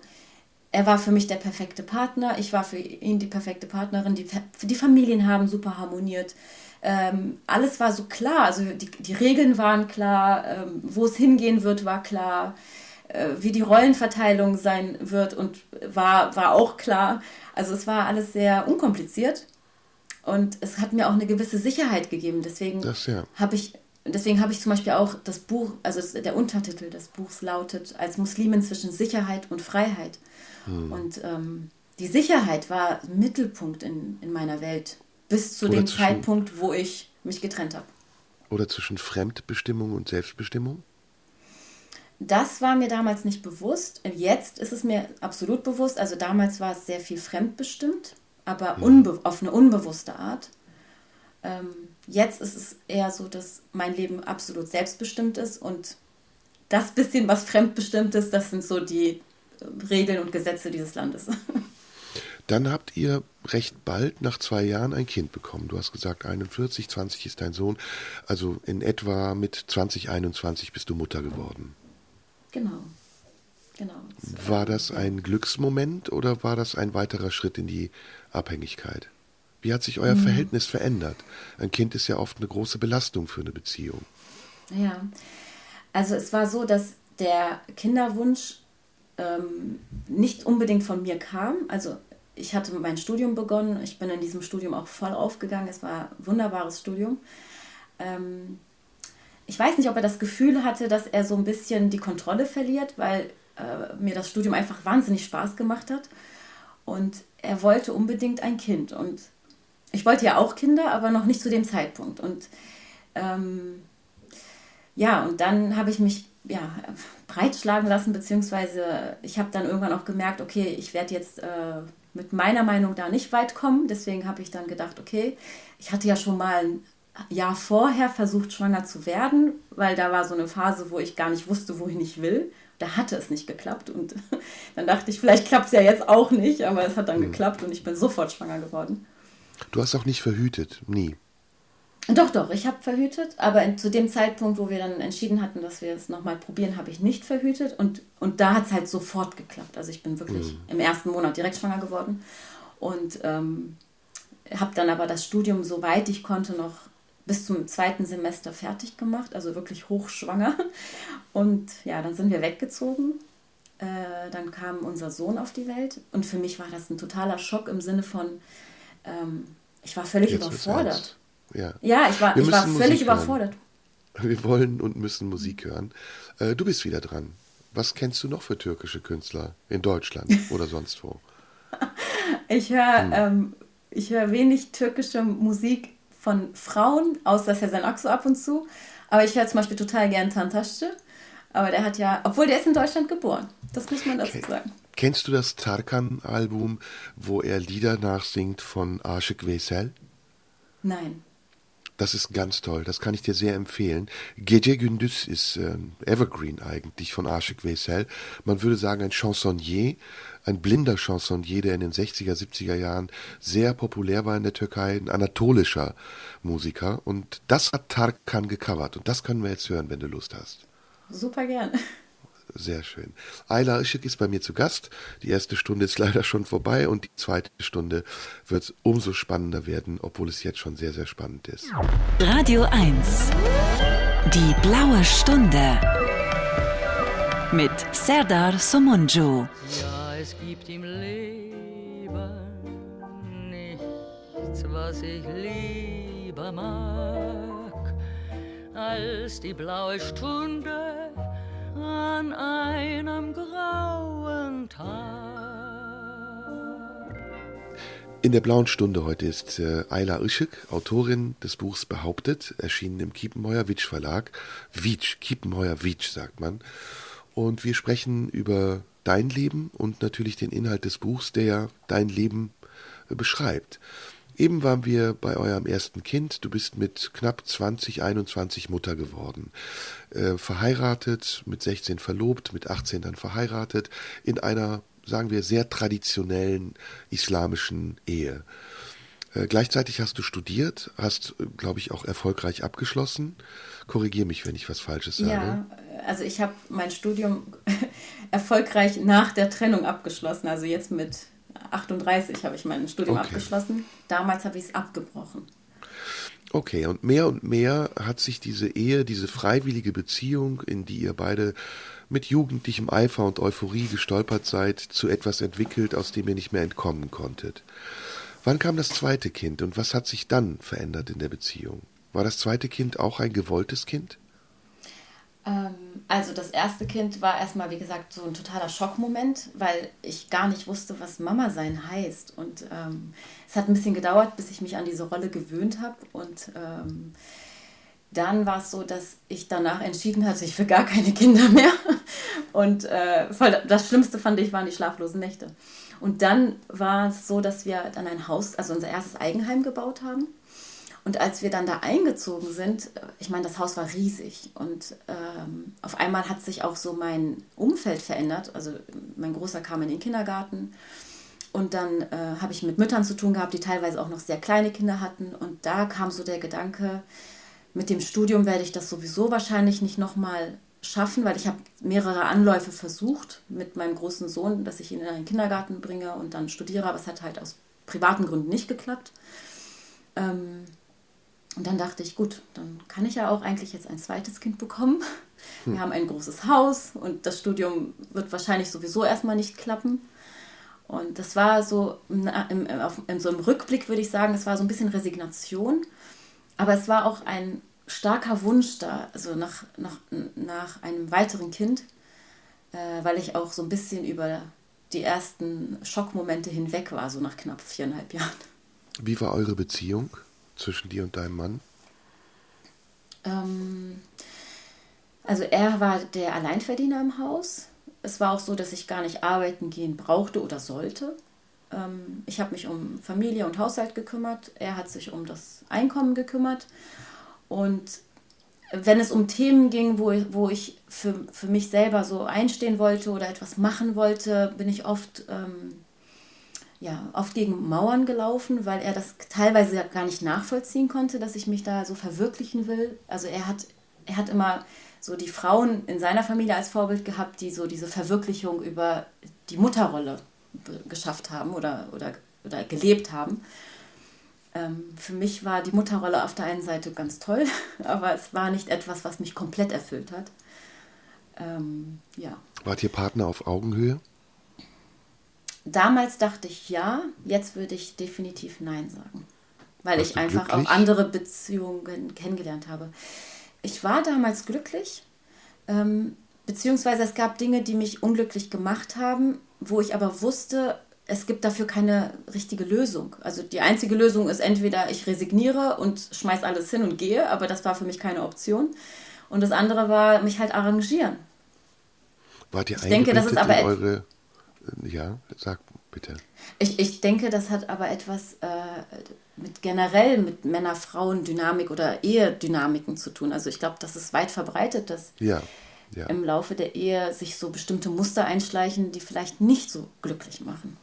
er war für mich der perfekte Partner, ich war für ihn die perfekte Partnerin, die, die Familien haben super harmoniert. Ähm, alles war so klar, also die, die Regeln waren klar, ähm, wo es hingehen wird, war klar, äh, wie die Rollenverteilung sein wird und war, war auch klar. Also es war alles sehr unkompliziert und es hat mir auch eine gewisse Sicherheit gegeben. Deswegen ja. habe ich deswegen habe ich zum Beispiel auch das Buch, also der Untertitel des Buchs lautet als Muslimin zwischen Sicherheit und Freiheit. Hm. Und ähm, die Sicherheit war Mittelpunkt in, in meiner Welt bis zu Oder dem Zeitpunkt, wo ich mich getrennt habe. Oder zwischen Fremdbestimmung und Selbstbestimmung? Das war mir damals nicht bewusst. Jetzt ist es mir absolut bewusst. Also damals war es sehr viel fremdbestimmt, aber hm. auf eine unbewusste Art. Ähm, jetzt ist es eher so, dass mein Leben absolut selbstbestimmt ist und das bisschen, was fremdbestimmt ist, das sind so die Regeln und Gesetze dieses Landes. Dann habt ihr recht bald nach zwei Jahren ein Kind bekommen. Du hast gesagt, 41, 20 ist dein Sohn. Also in etwa mit 2021 bist du Mutter geworden. Genau. Genau. War das ein Glücksmoment oder war das ein weiterer Schritt in die Abhängigkeit? Wie hat sich euer mhm. Verhältnis verändert? Ein Kind ist ja oft eine große Belastung für eine Beziehung. Ja, also es war so, dass der Kinderwunsch ähm, nicht unbedingt von mir kam. Also ich hatte mein Studium begonnen, ich bin in diesem Studium auch voll aufgegangen. Es war ein wunderbares Studium. Ähm, ich weiß nicht, ob er das Gefühl hatte, dass er so ein bisschen die Kontrolle verliert, weil äh, mir das Studium einfach wahnsinnig Spaß gemacht hat. Und er wollte unbedingt ein Kind. Und ich wollte ja auch Kinder, aber noch nicht zu dem Zeitpunkt. Und ähm, ja, und dann habe ich mich ja, breitschlagen lassen, beziehungsweise ich habe dann irgendwann auch gemerkt, okay, ich werde jetzt äh, mit meiner Meinung da nicht weit kommen. Deswegen habe ich dann gedacht, okay, ich hatte ja schon mal ein Jahr vorher versucht, schwanger zu werden, weil da war so eine Phase, wo ich gar nicht wusste, wohin ich will. Da hatte es nicht geklappt und dann dachte ich, vielleicht klappt es ja jetzt auch nicht, aber es hat dann mhm. geklappt und ich bin sofort schwanger geworden. Du hast auch nicht verhütet, nie. Doch, doch, ich habe verhütet, aber zu dem Zeitpunkt, wo wir dann entschieden hatten, dass wir es nochmal probieren, habe ich nicht verhütet und, und da hat es halt sofort geklappt. Also ich bin wirklich mhm. im ersten Monat direkt schwanger geworden und ähm, habe dann aber das Studium, soweit ich konnte, noch bis zum zweiten Semester fertig gemacht, also wirklich hochschwanger. Und ja, dann sind wir weggezogen. Äh, dann kam unser Sohn auf die Welt und für mich war das ein totaler Schock im Sinne von, ähm, ich war völlig Jetzt überfordert. Ja. ja, ich war, ich war völlig überfordert. Wir wollen und müssen Musik hören. Äh, du bist wieder dran. Was kennst du noch für türkische Künstler in Deutschland oder sonst wo? ich höre hm. ähm, hör wenig türkische Musik von Frauen, außer Sezen Aksu ab und zu. Aber ich höre zum Beispiel total gern Tantasche. Aber der hat ja, obwohl der ist in Deutschland geboren. Das muss man dazu okay. sagen. Kennst du das Tarkan-Album, wo er Lieder nachsingt von Aşık Veysel? Nein. Das ist ganz toll, das kann ich dir sehr empfehlen. Gece Gündüz ist ähm, Evergreen eigentlich von Aşık Veysel. Man würde sagen ein Chansonnier, ein blinder Chansonnier, der in den 60er, 70er Jahren sehr populär war in der Türkei, ein anatolischer Musiker. Und das hat Tarkan gecovert und das können wir jetzt hören, wenn du Lust hast. Super gern. Sehr schön. Ayla Işık ist bei mir zu Gast. Die erste Stunde ist leider schon vorbei und die zweite Stunde wird umso spannender werden, obwohl es jetzt schon sehr, sehr spannend ist. Radio 1. Die blaue Stunde. Mit Serdar Somunju. Ja, es gibt im Leben nichts, was ich lieber mag, als die blaue Stunde an einem grauen Tag. In der blauen Stunde heute ist äh, Ayla Işık, Autorin des Buchs Behauptet, erschienen im Kiepenheuer-Witsch Verlag. Witsch, Kiepenheuer-Witsch sagt man. Und wir sprechen über dein Leben und natürlich den Inhalt des Buchs, der dein Leben äh, beschreibt. Eben waren wir bei eurem ersten Kind. Du bist mit knapp 20, 21 Mutter geworden. Äh, verheiratet, mit 16 verlobt, mit 18 dann verheiratet, in einer, sagen wir, sehr traditionellen islamischen Ehe. Äh, gleichzeitig hast du studiert, hast, glaube ich, auch erfolgreich abgeschlossen. Korrigiere mich, wenn ich was Falsches sage. Ja, also ich habe mein Studium erfolgreich nach der Trennung abgeschlossen, also jetzt mit 38 habe ich mein Studium okay. abgeschlossen. Damals habe ich es abgebrochen. Okay, und mehr und mehr hat sich diese Ehe, diese freiwillige Beziehung, in die ihr beide mit jugendlichem Eifer und Euphorie gestolpert seid, zu etwas entwickelt, aus dem ihr nicht mehr entkommen konntet. Wann kam das zweite Kind und was hat sich dann verändert in der Beziehung? War das zweite Kind auch ein gewolltes Kind? Ähm, also das erste Kind war erstmal, wie gesagt, so ein totaler Schockmoment, weil ich gar nicht wusste, was Mama sein heißt. Und ähm, es hat ein bisschen gedauert, bis ich mich an diese Rolle gewöhnt habe. Und ähm, dann war es so, dass ich danach entschieden hatte, ich will gar keine Kinder mehr. Und äh, das Schlimmste fand ich waren die schlaflosen Nächte. Und dann war es so, dass wir dann ein Haus, also unser erstes Eigenheim gebaut haben. Und als wir dann da eingezogen sind, ich meine, das Haus war riesig und ähm, auf einmal hat sich auch so mein Umfeld verändert. Also mein Großer kam in den Kindergarten und dann äh, habe ich mit Müttern zu tun gehabt, die teilweise auch noch sehr kleine Kinder hatten. Und da kam so der Gedanke, mit dem Studium werde ich das sowieso wahrscheinlich nicht nochmal schaffen, weil ich habe mehrere Anläufe versucht mit meinem großen Sohn, dass ich ihn in einen Kindergarten bringe und dann studiere, aber es hat halt aus privaten Gründen nicht geklappt. Ähm, und dann dachte ich, gut, dann kann ich ja auch eigentlich jetzt ein zweites Kind bekommen. Wir hm. haben ein großes Haus und das Studium wird wahrscheinlich sowieso erstmal nicht klappen. Und das war so, im, in so einem Rückblick würde ich sagen, es war so ein bisschen Resignation, aber es war auch ein starker Wunsch da, also nach, nach, nach einem weiteren Kind, äh, weil ich auch so ein bisschen über die ersten Schockmomente hinweg war, so nach knapp viereinhalb Jahren. Wie war eure Beziehung zwischen dir und deinem Mann? Ähm, also er war der Alleinverdiener im Haus es war auch so, dass ich gar nicht arbeiten gehen brauchte oder sollte. Ähm, ich habe mich um Familie und Haushalt gekümmert. Er hat sich um das Einkommen gekümmert. Und wenn es um Themen ging, wo ich, wo ich für, für mich selber so einstehen wollte oder etwas machen wollte, bin ich oft, ähm, ja, oft gegen Mauern gelaufen, weil er das teilweise gar nicht nachvollziehen konnte, dass ich mich da so verwirklichen will. Also er hat, er hat immer so die Frauen in seiner Familie als Vorbild gehabt, die so diese Verwirklichung über die Mutterrolle geschafft haben oder, oder, oder gelebt haben. Ähm, für mich war die Mutterrolle auf der einen Seite ganz toll, aber es war nicht etwas, was mich komplett erfüllt hat. Ähm, ja. Wart ihr Partner auf Augenhöhe? Damals dachte ich ja, jetzt würde ich definitiv Nein sagen, weil Warst ich einfach glücklich? auch andere Beziehungen kennengelernt habe ich war damals glücklich, ähm, beziehungsweise es gab Dinge, die mich unglücklich gemacht haben, wo ich aber wusste, es gibt dafür keine richtige Lösung. Also die einzige Lösung ist entweder ich resigniere und schmeiß alles hin und gehe, aber das war für mich keine Option. Und das andere war mich halt arrangieren. Wart ihr ich denke, das ist aber eure ja, sag bitte. Ich, ich denke, das hat aber etwas äh, mit generell mit Männer-Frauen-Dynamik oder Ehedynamiken zu tun. Also ich glaube, das ist weit verbreitet, dass ja, ja. im Laufe der Ehe sich so bestimmte Muster einschleichen, die vielleicht nicht so glücklich machen.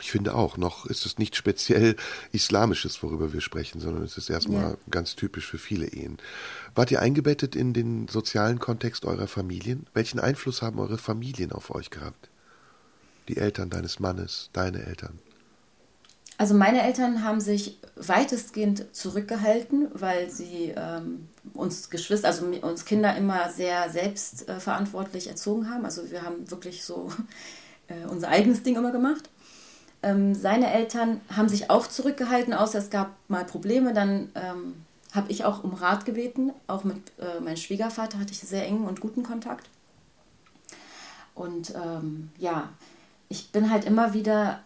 Ich finde auch, noch ist es nicht speziell Islamisches, worüber wir sprechen, sondern es ist erstmal ja. ganz typisch für viele Ehen. Wart ihr eingebettet in den sozialen Kontext eurer Familien? Welchen Einfluss haben eure Familien auf euch gehabt? Die Eltern deines Mannes, deine Eltern? Also meine Eltern haben sich weitestgehend zurückgehalten, weil sie ähm, uns Geschwister, also uns Kinder immer sehr selbstverantwortlich äh, erzogen haben. Also wir haben wirklich so äh, unser eigenes Ding immer gemacht. Ähm, seine Eltern haben sich auch zurückgehalten, außer es gab mal Probleme. Dann ähm, habe ich auch um Rat gebeten. Auch mit äh, meinem Schwiegervater hatte ich sehr engen und guten Kontakt. Und ähm, ja, ich bin halt immer wieder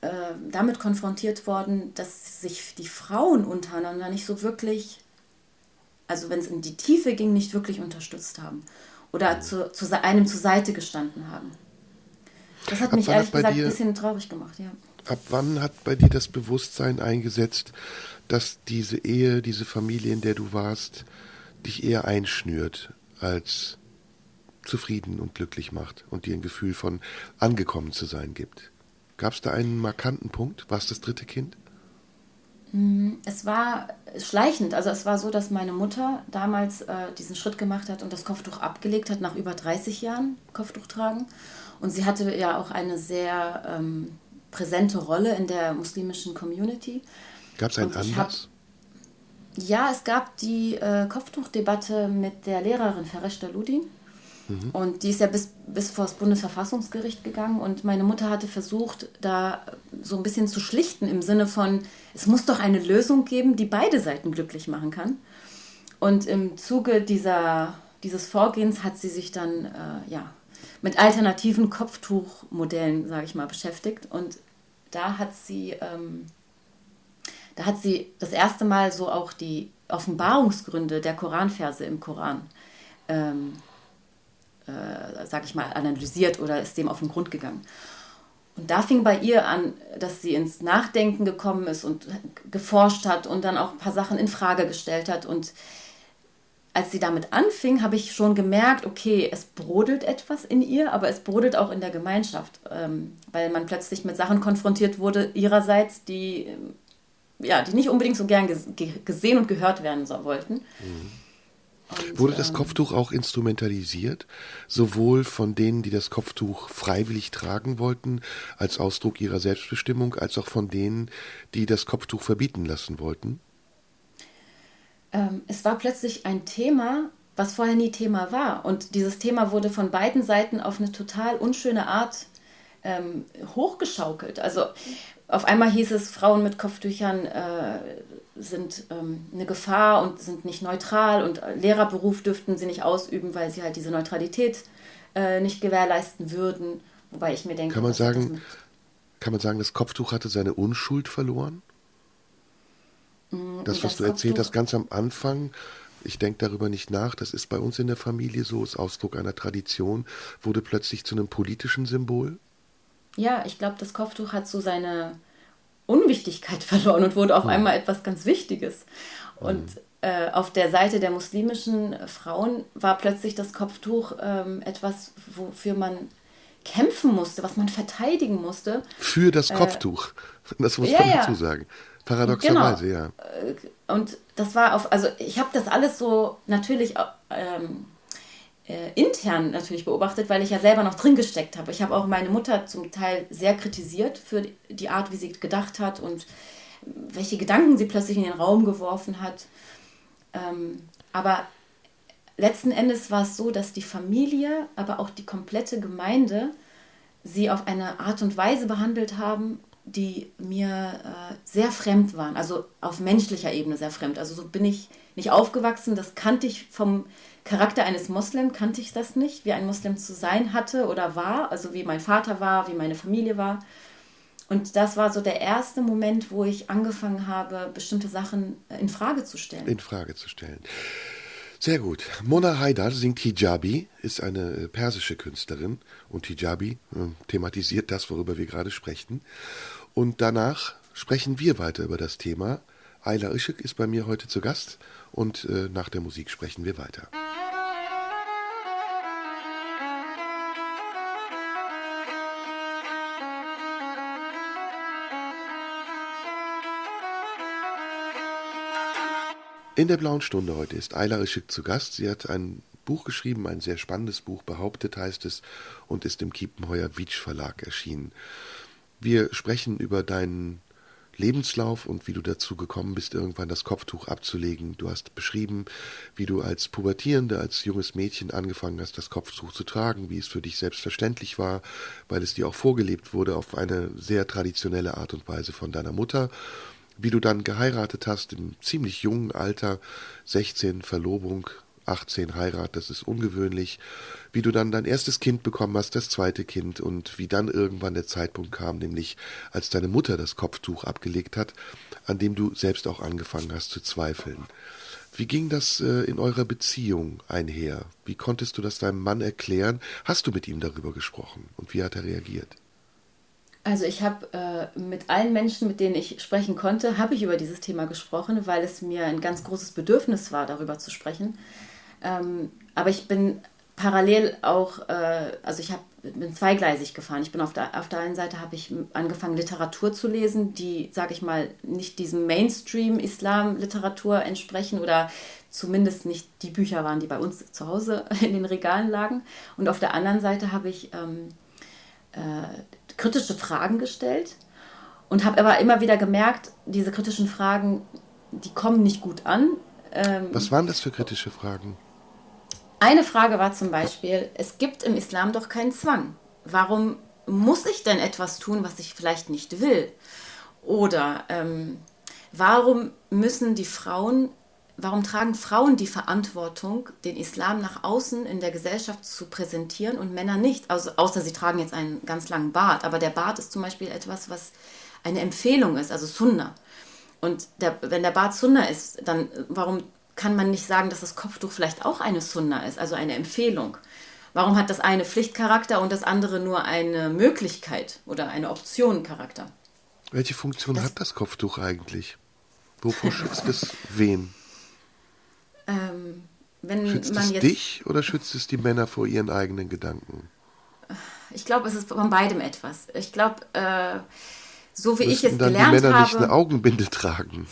äh, damit konfrontiert worden, dass sich die Frauen untereinander nicht so wirklich, also wenn es in die Tiefe ging, nicht wirklich unterstützt haben oder mhm. zu, zu einem zur Seite gestanden haben. Das hat ab mich ehrlich gesagt dir, ein bisschen traurig gemacht, ja. Ab wann hat bei dir das Bewusstsein eingesetzt, dass diese Ehe, diese Familie, in der du warst, dich eher einschnürt als zufrieden und glücklich macht und dir ein Gefühl von angekommen zu sein gibt. Gab es da einen markanten Punkt? War es das dritte Kind? Mm, es war schleichend. Also es war so, dass meine Mutter damals äh, diesen Schritt gemacht hat und das Kopftuch abgelegt hat nach über 30 Jahren Kopftuch tragen. Und sie hatte ja auch eine sehr ähm, präsente Rolle in der muslimischen Community. Gab es einen Anlass? Hab, ja, es gab die äh, Kopftuchdebatte mit der Lehrerin Fereshta Ludin. Und die ist ja bis, bis vor das Bundesverfassungsgericht gegangen und meine Mutter hatte versucht, da so ein bisschen zu schlichten im Sinne von, es muss doch eine Lösung geben, die beide Seiten glücklich machen kann. Und im Zuge dieser, dieses Vorgehens hat sie sich dann äh, ja, mit alternativen Kopftuchmodellen, sage ich mal, beschäftigt. Und da hat sie, ähm, da hat sie das erste Mal so auch die Offenbarungsgründe der Koranverse im Koran ähm, äh, sag ich mal, analysiert oder ist dem auf den Grund gegangen. Und da fing bei ihr an, dass sie ins Nachdenken gekommen ist und geforscht hat und dann auch ein paar Sachen in Frage gestellt hat. Und als sie damit anfing, habe ich schon gemerkt, okay, es brodelt etwas in ihr, aber es brodelt auch in der Gemeinschaft, ähm, weil man plötzlich mit Sachen konfrontiert wurde, ihrerseits, die, ähm, ja, die nicht unbedingt so gern gesehen und gehört werden so, wollten. Mhm. Und, Wurde das ähm, Kopftuch auch instrumentalisiert, sowohl von denen, die das Kopftuch freiwillig tragen wollten, als Ausdruck ihrer Selbstbestimmung, als auch von denen, die das Kopftuch verbieten lassen wollten? Ähm, es war plötzlich ein Thema, was vorher nie Thema war. Und dieses Thema wurde von beiden Seiten auf eine total unschöne Art ähm, hochgeschaukelt. Also auf einmal hieß es, Frauen mit Kopftüchern äh, sind ähm, eine Gefahr und sind nicht neutral und Lehrerberuf dürften sie nicht ausüben, weil sie halt diese Neutralität äh, nicht gewährleisten würden. Wobei ich mir denke, kann man sagen, kann man sagen, das Kopftuch hatte seine Unschuld verloren? Mm, das, was das du erzählt hast, ganz am Anfang, ich denke darüber nicht nach, das ist bei uns in der Familie so, ist Ausdruck einer Tradition, wurde plötzlich zu einem politischen Symbol? Ja, ich glaube, das Kopftuch hat so seine Unwichtigkeit verloren und wurde auf mhm. einmal etwas ganz Wichtiges. Und mhm. äh, auf der Seite der muslimischen Frauen war plötzlich das Kopftuch ähm, etwas, wofür man kämpfen musste, was man verteidigen musste. Für das äh, Kopftuch. Äh, das muss ja, man dazu sagen. Paradoxerweise, genau. ja. Äh, und das war auf, also ich habe das alles so natürlich ähm, äh, intern natürlich beobachtet, weil ich ja selber noch drin gesteckt habe. Ich habe auch meine Mutter zum Teil sehr kritisiert für die Art, wie sie gedacht hat und welche Gedanken sie plötzlich in den Raum geworfen hat. Ähm, aber letzten Endes war es so, dass die Familie, aber auch die komplette Gemeinde sie auf eine Art und Weise behandelt haben, die mir äh, sehr fremd waren, also auf menschlicher Ebene sehr fremd. Also so bin ich nicht aufgewachsen, das kannte ich vom Charakter eines Moslem, kannte ich das nicht, wie ein Moslem zu sein hatte oder war, also wie mein Vater war, wie meine Familie war. Und das war so der erste Moment, wo ich angefangen habe, bestimmte Sachen äh, in Frage zu stellen. In Frage zu stellen. Sehr gut. Mona Haidar singt Hijabi, ist eine äh, persische Künstlerin und Hijabi äh, thematisiert das, worüber wir gerade sprechen. Und danach sprechen wir weiter über das Thema. Ayla Işık ist bei mir heute zu Gast und äh, nach der Musik sprechen wir weiter. In der blauen Stunde heute ist Ayla Işık zu Gast. Sie hat ein Buch geschrieben, ein sehr spannendes Buch, behauptet heißt es, und ist im Kiepenheuer Wietsch Verlag erschienen. Wir sprechen über deinen Lebenslauf und wie du dazu gekommen bist, irgendwann das Kopftuch abzulegen. Du hast beschrieben, wie du als Pubertierende, als junges Mädchen angefangen hast, das Kopftuch zu tragen, wie es für dich selbstverständlich war, weil es dir auch vorgelebt wurde auf eine sehr traditionelle Art und Weise von deiner Mutter wie du dann geheiratet hast im ziemlich jungen Alter, 16 Verlobung, 18 Heirat, das ist ungewöhnlich, wie du dann dein erstes Kind bekommen hast, das zweite Kind und wie dann irgendwann der Zeitpunkt kam, nämlich als deine Mutter das Kopftuch abgelegt hat, an dem du selbst auch angefangen hast zu zweifeln. Wie ging das äh, in eurer Beziehung einher? Wie konntest du das deinem Mann erklären? Hast du mit ihm darüber gesprochen und wie hat er reagiert? Also ich habe äh, mit allen Menschen, mit denen ich sprechen konnte, habe ich über dieses Thema gesprochen, weil es mir ein ganz großes Bedürfnis war, darüber zu sprechen. Ähm, aber ich bin parallel auch, äh, also ich hab, bin zweigleisig gefahren. Ich bin auf der, auf der einen Seite habe ich angefangen, Literatur zu lesen, die, sage ich mal, nicht diesem Mainstream-Islam-Literatur entsprechen oder zumindest nicht die Bücher waren, die bei uns zu Hause in den Regalen lagen. Und auf der anderen Seite habe ich ähm, äh, kritische Fragen gestellt und habe aber immer wieder gemerkt, diese kritischen Fragen, die kommen nicht gut an. Ähm, Was waren das für kritische Fragen? Eine Frage war zum Beispiel, es gibt im Islam doch keinen Zwang. Warum muss ich denn etwas tun, was ich vielleicht nicht will? Oder ähm, warum müssen die Frauen warum tragen Frauen die Verantwortung, den Islam nach außen in der Gesellschaft zu präsentieren und Männer nicht? Also, außer sie tragen jetzt einen ganz langen Bart. Aber der Bart ist zum Beispiel etwas, was eine Empfehlung ist, also Sunna. Und der, wenn der Bart Sunna ist, dann warum kann man nicht sagen, dass das Kopftuch vielleicht auch eine Sunna ist, also eine Empfehlung? Warum hat das eine Pflichtcharakter und das andere nur eine Möglichkeit oder eine Optionencharakter? Welche Funktion das, hat das Kopftuch eigentlich? Wovor schützt es wen? Ähm, wenn schützt man es dich oder schützt es die Männer vor ihren eigenen Gedanken? Ich glaube, es ist von beidem etwas. Ich glaube, äh, so wie ich Müssten es dann gelernt die Männer habe. nicht eine Augenbinde tragen?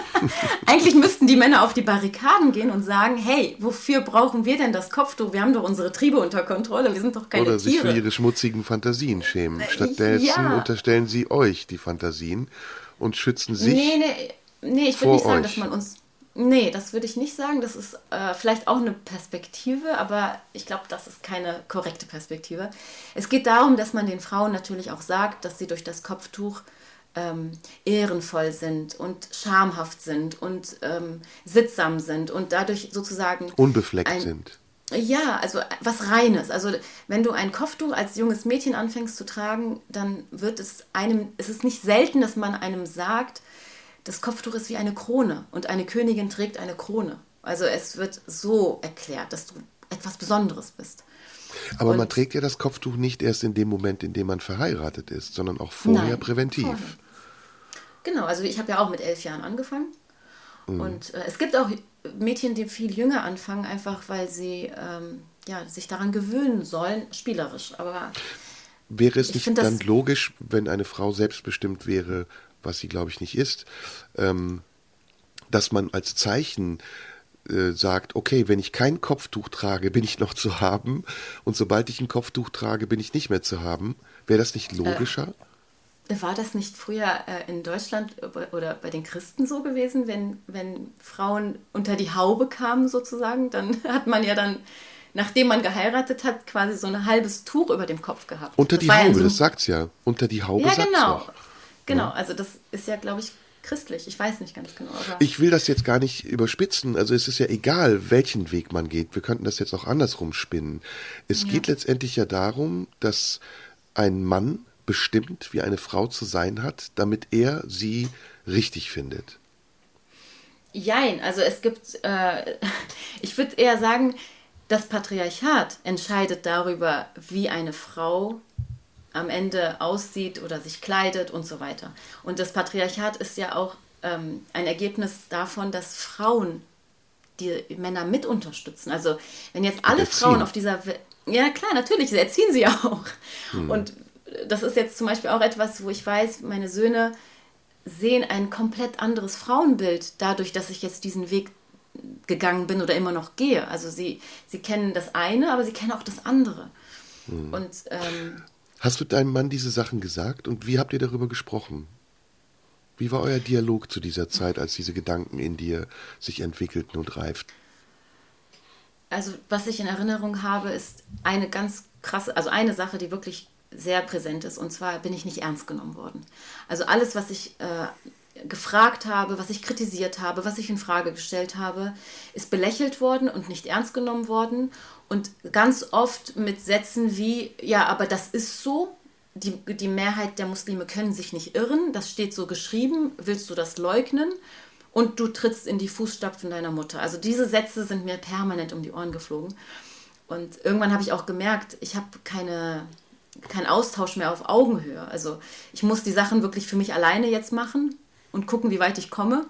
Eigentlich müssten die Männer auf die Barrikaden gehen und sagen, hey, wofür brauchen wir denn das Kopftuch? Wir haben doch unsere Triebe unter Kontrolle, wir sind doch keine Oder sich für Tiere. Äh, ihre schmutzigen Fantasien schämen. Stattdessen ja. unterstellen sie euch die Fantasien und schützen sich. Nee, nee, nee, ich würde nicht sagen, euch. dass man uns. Nee, das würde ich nicht sagen. Das ist äh, vielleicht auch eine Perspektive, aber ich glaube, das ist keine korrekte Perspektive. Es geht darum, dass man den Frauen natürlich auch sagt, dass sie durch das Kopftuch ähm, ehrenvoll sind und schamhaft sind und ähm, sittsam sind und dadurch sozusagen unbefleckt ein- sind. Ja, also was Reines. Also wenn du ein Kopftuch als junges Mädchen anfängst zu tragen, dann wird es einem, es ist nicht selten, dass man einem sagt, das Kopftuch ist wie eine Krone und eine Königin trägt eine Krone. Also es wird so erklärt, dass du etwas Besonderes bist. Aber man Und- trägt ja das Kopftuch nicht erst in dem Moment, in dem man verheiratet ist, sondern auch vorher Nein, präventiv. vorher. Genau, also ich habe ja auch mit elf Jahren angefangen. Und äh, es gibt auch Mädchen, die viel jünger anfangen, einfach weil sie ähm, ja, sich daran gewöhnen sollen, spielerisch. Aber Wäre es Ich nicht dann logisch, wenn eine Frau selbstbestimmt wäre, was sie glaube ich nicht ist, ähm, dass man als Zeichen äh, sagt, okay, wenn ich kein Kopftuch trage, bin ich noch zu haben und sobald ich ein Kopftuch trage, bin ich nicht mehr zu haben. Wäre das nicht logischer? War das nicht früher äh, in Deutschland oder bei den Christen so gewesen, wenn, wenn Frauen unter die Haube kamen sozusagen, dann hat man ja dann, nachdem man geheiratet hat, quasi so ein halbes Tuch über dem Kopf gehabt. Unter Das die war ja Haube, so- das sagt's ja. Unter die Haube Ja, genau. Genau, also das ist ja, glaube ich, christlich. Ich weiß nicht ganz genau. Ich will das jetzt gar nicht überspitzen. Also es ist ja egal, welchen Weg man geht. Wir könnten das jetzt auch andersrum spinnen. Es geht letztendlich ja darum, dass ein Mann bestimmt, wie eine Frau zu sein hat, damit er sie richtig findet. Jein, also es gibt, äh, ich würde eher sagen, das Patriarchat entscheidet darüber, wie eine Frau am Ende aussieht oder sich kleidet und so weiter. Und das Patriarchat ist ja auch ähm, ein Ergebnis davon, dass Frauen die Männer mit unterstützen. Also wenn jetzt alle erziehen. Frauen auf dieser Welt, ja klar, natürlich, sie erziehen sie ja auch. Und das ist jetzt zum Beispiel auch etwas, wo ich weiß, meine Söhne sehen ein komplett anderes Frauenbild dadurch, dass ich jetzt diesen Weg gegangen bin oder immer noch gehe. Also sie, sie kennen das eine, aber sie kennen auch das andere. Und ähm, Hast du deinem Mann diese Sachen gesagt und wie habt ihr darüber gesprochen? Wie war euer Dialog zu dieser Zeit, als diese Gedanken in dir sich entwickelten und reiften? Also, was ich in Erinnerung habe, ist eine ganz krasse, also eine Sache, die wirklich sehr präsent ist. Und zwar bin ich nicht ernst genommen worden. Also alles, was ich äh, gefragt habe, was ich kritisiert habe, was ich in Frage gestellt habe, ist belächelt worden und nicht ernst genommen worden. Und ganz oft mit Sätzen wie, ja, aber das ist so. Die, die Mehrheit der Muslime können sich nicht irren. Das steht so geschrieben. Willst du das leugnen? und du trittst in die Fußstapfen deiner Mutter. Also diese Sätze sind mir permanent um die Ohren geflogen. Und irgendwann habe ich auch gemerkt, ich habe keine, keinen Austausch mehr auf Augenhöhe. Also ich muss die Sachen wirklich für mich alleine jetzt machen und gucken, wie weit ich komme.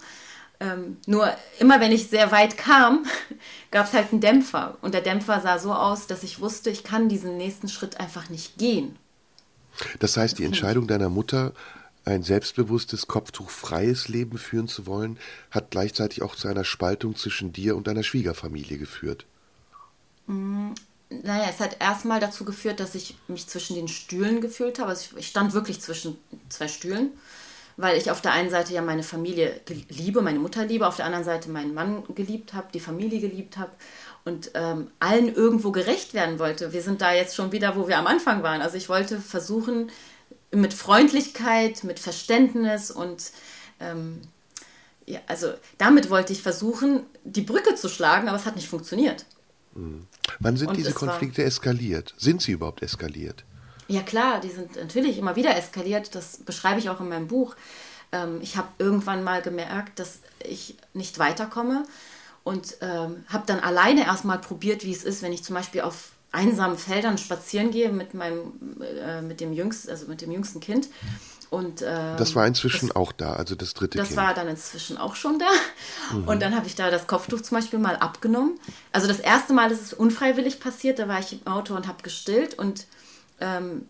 Ähm, nur immer wenn ich sehr weit kam, gab es halt einen Dämpfer. Und der Dämpfer sah so aus, dass ich wusste, ich kann diesen nächsten Schritt einfach nicht gehen. Das heißt, die Entscheidung deiner Mutter, ein selbstbewusstes, kopftuchfreies Leben führen zu wollen, hat gleichzeitig auch zu einer Spaltung zwischen dir und deiner Schwiegerfamilie geführt. Naja, es hat erstmal dazu geführt, dass ich mich zwischen den Stühlen gefühlt habe. Also ich, ich stand wirklich zwischen zwei Stühlen, weil ich auf der einen Seite ja meine Familie liebe, meine Mutter liebe, auf der anderen Seite meinen Mann geliebt habe, die Familie geliebt habe und ähm, allen irgendwo gerecht werden wollte. Wir sind da jetzt schon wieder, wo wir am Anfang waren. Also ich wollte versuchen, mit Freundlichkeit, mit Verständnis und ähm, ja, also damit wollte ich versuchen, die Brücke zu schlagen, aber es hat nicht funktioniert. Wann sind Und diese war- Konflikte eskaliert? Sind sie überhaupt eskaliert? Ja klar, die sind natürlich immer wieder eskaliert. Das beschreibe ich auch in meinem Buch. Ähm, ich habe irgendwann mal gemerkt, dass ich nicht weiterkomme und ähm, habe dann alleine erstmal probiert, wie es ist, wenn ich zum Beispiel auf einsamen Feldern spazieren gehe mit meinem, äh, mit dem jüngsten, also mit dem jüngsten Kind Und, ähm, das war inzwischen das, auch da, also das dritte das Kind. Das war dann inzwischen auch schon da. Mhm. Und dann habe ich da das Kopftuch zum Beispiel mal abgenommen. Also das erste Mal ist es unfreiwillig passiert, da war ich im Auto und habe gestillt und ähm,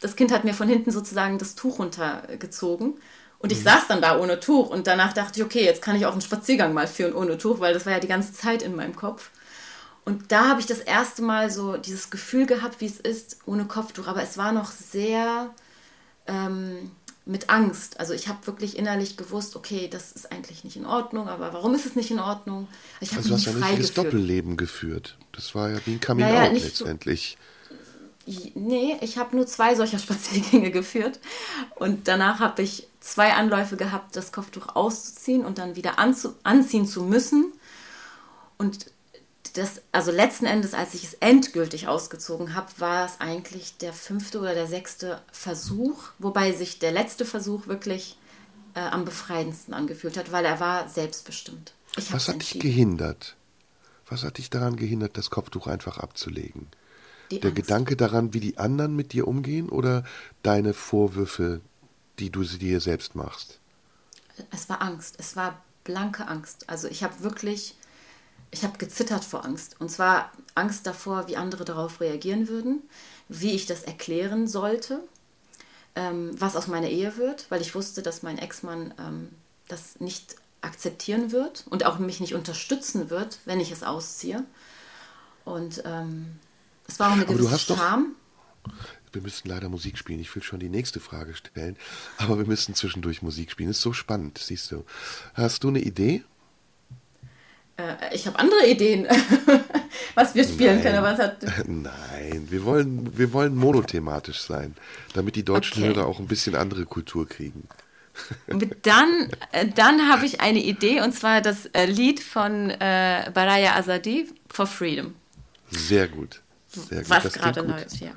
das Kind hat mir von hinten sozusagen das Tuch runtergezogen. Und ich mhm. saß dann da ohne Tuch und danach dachte ich, okay, jetzt kann ich auch einen Spaziergang mal führen ohne Tuch, weil das war ja die ganze Zeit in meinem Kopf. Und da habe ich das erste Mal so dieses Gefühl gehabt, wie es ist ohne Kopftuch. Aber es war noch sehr ähm, mit Angst. Also ich habe wirklich innerlich gewusst, okay, das ist eigentlich nicht in Ordnung, aber warum ist es nicht in Ordnung? Ich also du hast ja ein richtiges Doppelleben geführt. Das war ja wie ein Coming naja, Out letztendlich. So, nee, ich habe nur zwei solcher Spaziergänge geführt und danach habe ich zwei Anläufe gehabt, das Kopftuch auszuziehen und dann wieder anziehen zu müssen. Und das, also letzten Endes, als ich es endgültig ausgezogen habe, war es eigentlich der fünfte oder der sechste Versuch, wobei sich der letzte Versuch wirklich äh, am befreiendsten angefühlt hat, weil er war selbstbestimmt. Was hat dich gehindert? Was hat dich daran gehindert, das Kopftuch einfach abzulegen? Die der Angst. Gedanke daran, wie die anderen mit dir umgehen oder deine Vorwürfe, die du dir selbst machst? Es war Angst. Es war blanke Angst. Also ich habe wirklich ich habe gezittert vor Angst. Und zwar Angst davor, wie andere darauf reagieren würden, wie ich das erklären sollte, ähm, was aus meiner Ehe wird, weil ich wusste, dass mein Ex-Mann ähm, das nicht akzeptieren wird und auch mich nicht unterstützen wird, wenn ich es ausziehe. Und ähm, es war auch eine gewisse Scham. wir müssen leider Musik spielen. Ich will schon die nächste Frage stellen, aber wir müssen zwischendurch Musik spielen. Ist so spannend, siehst du. Hast du eine Idee? Äh, ich habe andere Ideen, was wir spielen Nein. können. Aber es hat Nein, wir wollen, wir wollen monothematisch sein, damit die deutschen okay. Hörer auch ein bisschen andere Kultur kriegen. dann äh, dann habe ich eine Idee und zwar das äh, Lied von äh, Baraya Azadi, For Freedom. Sehr gut. Sehr gut. Was gerade läuft, ja.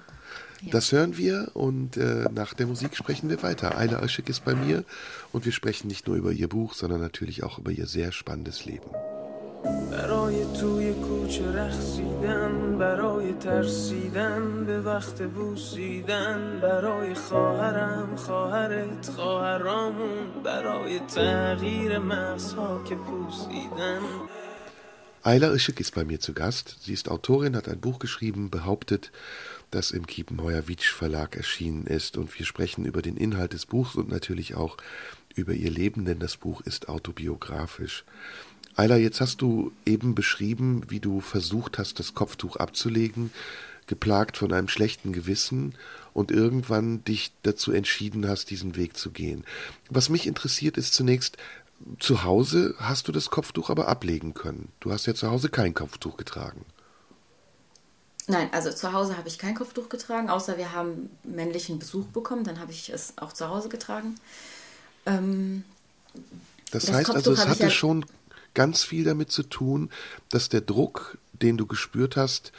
Ja. Das hören wir und äh, nach der Musik sprechen wir weiter. Ayla Aschik ist bei mir und wir sprechen nicht nur über ihr Buch, sondern natürlich auch über ihr sehr spannendes Leben. برای توی کوچه رخصیدن برای ترسیدن به وقت بوسیدن برای خواهرم خواهرت خواهرامون برای تغییر مغزها که پوسیدن Ayla Ischik ist bei mir zu Gast. Sie ist Autorin, hat ein Buch geschrieben, behauptet, das im Kiepenheuer-Witsch Verlag erschienen ist. Und wir sprechen über den Inhalt des Buchs und natürlich auch über ihr Leben, denn das Buch ist autobiografisch. Ayla, jetzt hast du eben beschrieben, wie du versucht hast, das Kopftuch abzulegen, geplagt von einem schlechten Gewissen und irgendwann dich dazu entschieden hast, diesen Weg zu gehen. Was mich interessiert ist zunächst, zu Hause hast du das Kopftuch aber ablegen können. Du hast ja zu Hause kein Kopftuch getragen. Nein, also zu Hause habe ich kein Kopftuch getragen, außer wir haben männlichen Besuch bekommen, dann habe ich es auch zu Hause getragen. Ähm, das, das, heißt Kopftuch also, es hatte ja schon ganz viel damit zu tun, dass der Druck, den du gespürt hast,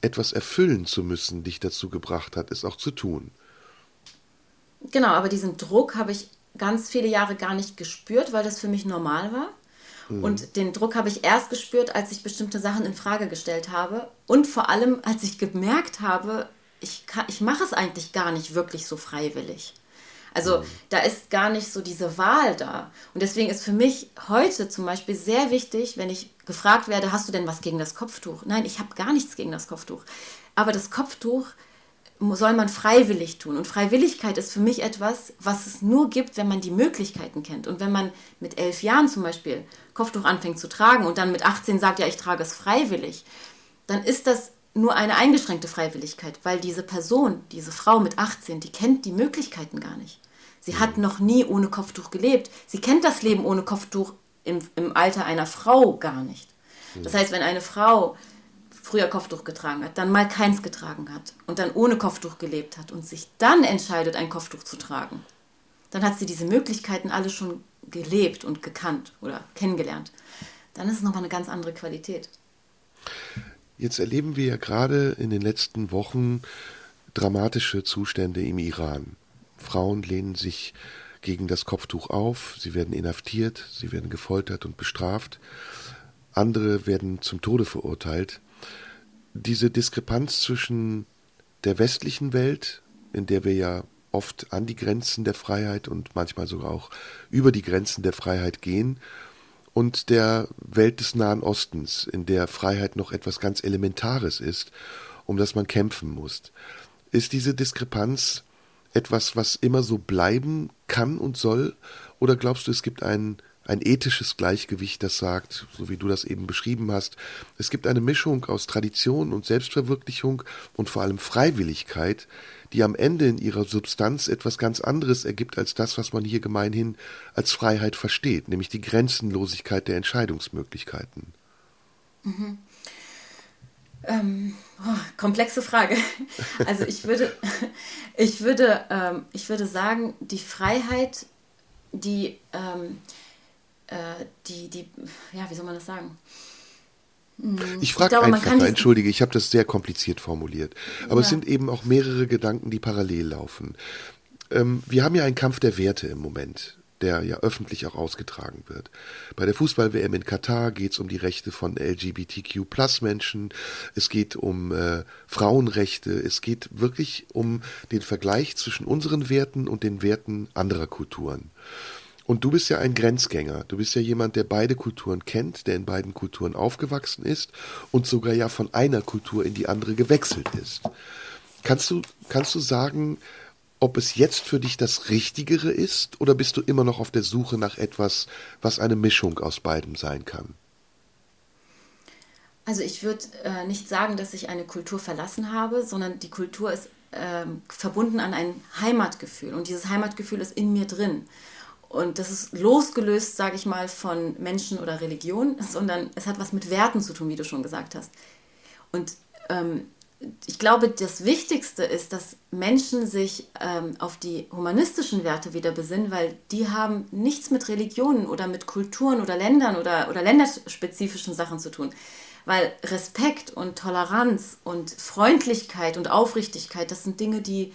etwas erfüllen zu müssen, dich dazu gebracht hat, es auch zu tun. Genau, aber diesen Druck habe ich ganz viele Jahre gar nicht gespürt, weil das für mich normal war. Mhm. Und den Druck habe ich erst gespürt, als ich bestimmte Sachen in Frage gestellt habe und vor allem, als ich gemerkt habe, ich, kann, ich mache es eigentlich gar nicht wirklich so freiwillig. Also mhm. da ist gar nicht so diese Wahl da. Und deswegen ist für mich heute zum Beispiel sehr wichtig, wenn ich gefragt werde, hast du denn was gegen das Kopftuch? Nein, ich habe gar nichts gegen das Kopftuch. Aber das Kopftuch soll man freiwillig tun. Und Freiwilligkeit ist für mich etwas, was es nur gibt, wenn man die Möglichkeiten kennt. Und wenn man mit elf Jahren zum Beispiel Kopftuch anfängt zu tragen und dann mit 18 sagt, ja, ich trage es freiwillig, dann ist das nur eine eingeschränkte Freiwilligkeit, weil diese Person, diese Frau mit 18, die kennt die Möglichkeiten gar nicht. Sie hat noch nie ohne Kopftuch gelebt. Sie kennt das Leben ohne Kopftuch im, im Alter einer Frau gar nicht. Das heißt, wenn eine Frau früher Kopftuch getragen hat, dann mal keins getragen hat und dann ohne Kopftuch gelebt hat und sich dann entscheidet, ein Kopftuch zu tragen, dann hat sie diese Möglichkeiten alle schon gelebt und gekannt oder kennengelernt. Dann ist es nochmal eine ganz andere Qualität. Jetzt erleben wir ja gerade in den letzten Wochen dramatische Zustände im Iran. Frauen lehnen sich gegen das Kopftuch auf, sie werden inhaftiert, sie werden gefoltert und bestraft, andere werden zum Tode verurteilt. Diese Diskrepanz zwischen der westlichen Welt, in der wir ja oft an die Grenzen der Freiheit und manchmal sogar auch über die Grenzen der Freiheit gehen und der Welt des Nahen Ostens, in der Freiheit noch etwas ganz Elementares ist, um das man kämpfen muss. Ist diese Diskrepanz etwas, was immer so bleiben kann und soll? Oder glaubst du, es gibt ein, ein ethisches Gleichgewicht, das sagt, so wie du das eben beschrieben hast, es gibt eine Mischung aus Tradition und Selbstverwirklichung und vor allem Freiwilligkeit, die am Ende in ihrer Substanz etwas ganz anderes ergibt als das, was man hier gemeinhin als Freiheit versteht, nämlich die Grenzenlosigkeit der Entscheidungsmöglichkeiten. Mhm. Ähm, oh, komplexe Frage. Also ich würde, ich würde, ähm, ich würde sagen, die Freiheit, die, ähm, äh, die, die, ja, wie soll man das sagen? Ich frage einfach, entschuldige, ich habe das sehr kompliziert formuliert. Aber ja. es sind eben auch mehrere Gedanken, die parallel laufen. Ähm, wir haben ja einen Kampf der Werte im Moment, der ja öffentlich auch ausgetragen wird. Bei der Fußball-WM in Katar geht es um die Rechte von LGBTQ-Plus-Menschen, es geht um äh, Frauenrechte, es geht wirklich um den Vergleich zwischen unseren Werten und den Werten anderer Kulturen. Und du bist ja ein Grenzgänger. Du bist ja jemand, der beide Kulturen kennt, der in beiden Kulturen aufgewachsen ist und sogar ja von einer Kultur in die andere gewechselt ist. Kannst du, kannst du sagen, ob es jetzt für dich das Richtigere ist oder bist du immer noch auf der Suche nach etwas, was eine Mischung aus beidem sein kann? Also ich würde äh, nicht sagen, dass ich eine Kultur verlassen habe, sondern die Kultur ist äh, verbunden an ein Heimatgefühl und dieses Heimatgefühl ist in mir drin. Und das ist losgelöst, sage ich mal, von Menschen oder Religion, sondern es hat was mit Werten zu tun, wie du schon gesagt hast. Und ähm, ich glaube, das Wichtigste ist, dass Menschen sich ähm, auf die humanistischen Werte wieder besinnen, weil die haben nichts mit Religionen oder mit Kulturen oder Ländern oder, oder länderspezifischen Sachen zu tun. Weil Respekt und Toleranz und Freundlichkeit und Aufrichtigkeit, das sind Dinge, die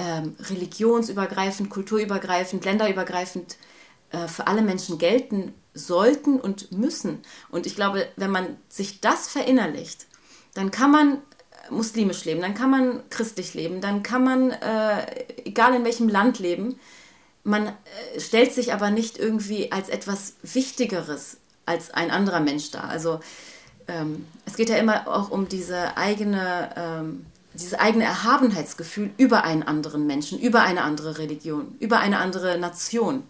ähm, religionsübergreifend, kulturübergreifend, länderübergreifend äh, für alle Menschen gelten sollten und müssen. Und ich glaube, wenn man sich das verinnerlicht, dann kann man äh, muslimisch leben, dann kann man christlich leben, dann kann man, äh, egal in welchem Land leben, man äh, stellt sich aber nicht irgendwie als etwas Wichtigeres als ein anderer Mensch dar. Also ähm, es geht ja immer auch um diese eigene ähm, dieses eigene Erhabenheitsgefühl über einen anderen Menschen, über eine andere Religion, über eine andere Nation